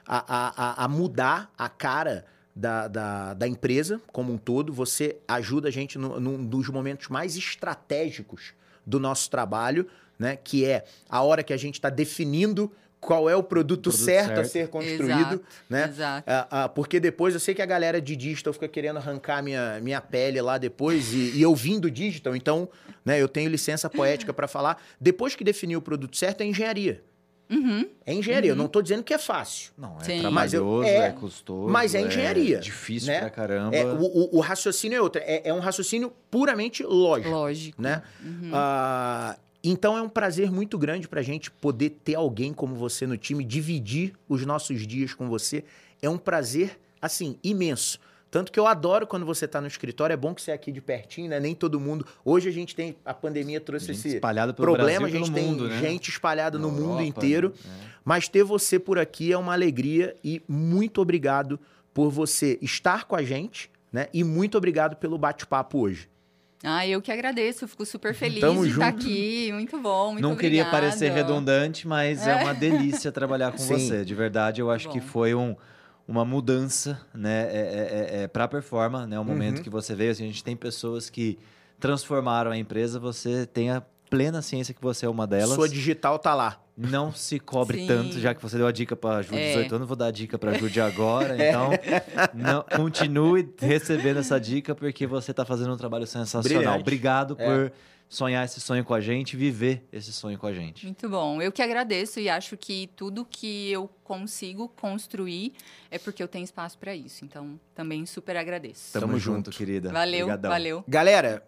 a, a, a- a mudar a cara da, da, da empresa como um todo. Você ajuda a gente no- num dos momentos mais estratégicos do nosso trabalho, né? Que é a hora que a gente está definindo qual é o produto, produto certo, a certo. ser construído, Exato, né? Exato. Ah, ah, porque depois eu sei que a galera de digital fica querendo arrancar minha, minha pele lá depois e, e eu vim do digital, então né, eu tenho licença poética para falar. Depois que definir o produto certo, é engenharia. Uhum. É engenharia. Eu não tô dizendo que é fácil. Não, é Sim. Eu- trabalhoso, é, é, custoso. mas é engenharia, difícil né? pra caramba. É, o, o- o raciocínio é outro. É, é um raciocínio puramente lógico. Lógico. né? Uhum. Ah, então é um prazer muito grande pra gente poder ter alguém como você no time, dividir os nossos dias com você. É um prazer, assim, imenso. Tanto que eu adoro quando você tá no escritório. É bom que você é aqui de pertinho, né? Nem todo mundo. Hoje a gente tem. A pandemia trouxe esse problema. Brasil, a gente tem mundo, né? gente espalhada no Na mundo Europa, inteiro. né? Mas ter você por aqui é uma alegria e muito obrigado por você estar com a gente, né? E muito obrigado pelo bate-papo hoje. Ah, eu que agradeço. Fico super feliz Tamo de estar junto. aqui. Muito bom, muito Não queria parecer redundante, mas é, uma delícia trabalhar com Sim. você. De verdade, eu acho que foi um, uma mudança, né, é, é, é, é para performa, né, o momento Uhum. que você veio. Assim, a gente tem pessoas que transformaram a empresa. Você tem a plena ciência que você é uma delas. Sua digital tá lá. Não se cobre Sim. tanto, já que você deu a dica para Ju de É. 18 anos, vou dar a dica para Ju de agora. Então, não, continue recebendo essa dica, porque você está fazendo um trabalho sensacional. Brilhante. Obrigado É. por sonhar esse sonho com a gente, viver esse sonho com a gente. Muito bom. Eu que agradeço e acho que tudo que eu consigo construir é porque eu tenho espaço para isso. Então, também super agradeço. Tamo, Tamo junto, junto. querida. Valeu, Obrigadão. valeu. Galera,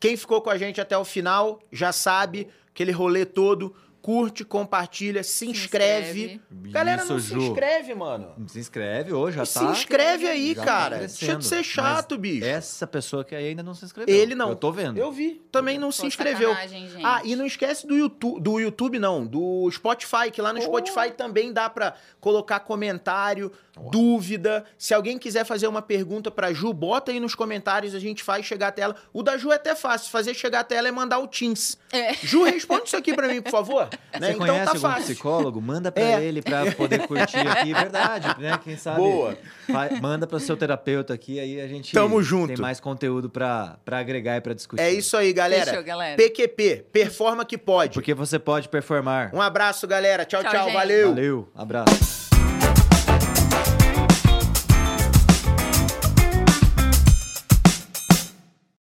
quem ficou com a gente até o final já sabe aquele rolê todo. Curte, compartilha, se, inscreve. Galera, Isso, não se Ju. inscreve, mano. Se inscreve hoje, já se tá. inscreve aí, já tá cara. crescendo. Deixa de ser chato, Mas bicho. Essa pessoa que aí ainda não se inscreveu. Ele não. Eu tô vendo. Eu vi. Também não se inscreveu. Ah, e não esquece do YouTube, do YouTube não, do Spotify, que lá no Spotify também dá pra colocar comentário, dúvida. Se alguém quiser fazer uma pergunta pra Ju, bota aí nos comentários, a gente faz chegar até ela. O da Ju é até fácil, fazer chegar até ela é mandar o Teams. É. Ju, responde isso aqui pra mim, por favor. Né? Você Então conhece tá algum fácil. psicólogo? Manda pra É. ele pra poder curtir aqui. Verdade, né? Quem sabe. Boa. fa- Manda pro seu terapeuta aqui, aí a gente Tamo junto. tem mais conteúdo pra, pra agregar e pra discutir. É isso aí, galera. Fechou, galera. PQP, performa que pode. Porque você pode performar. Um abraço, galera. Tchau, Tchau, tchau, valeu. Valeu, abraço.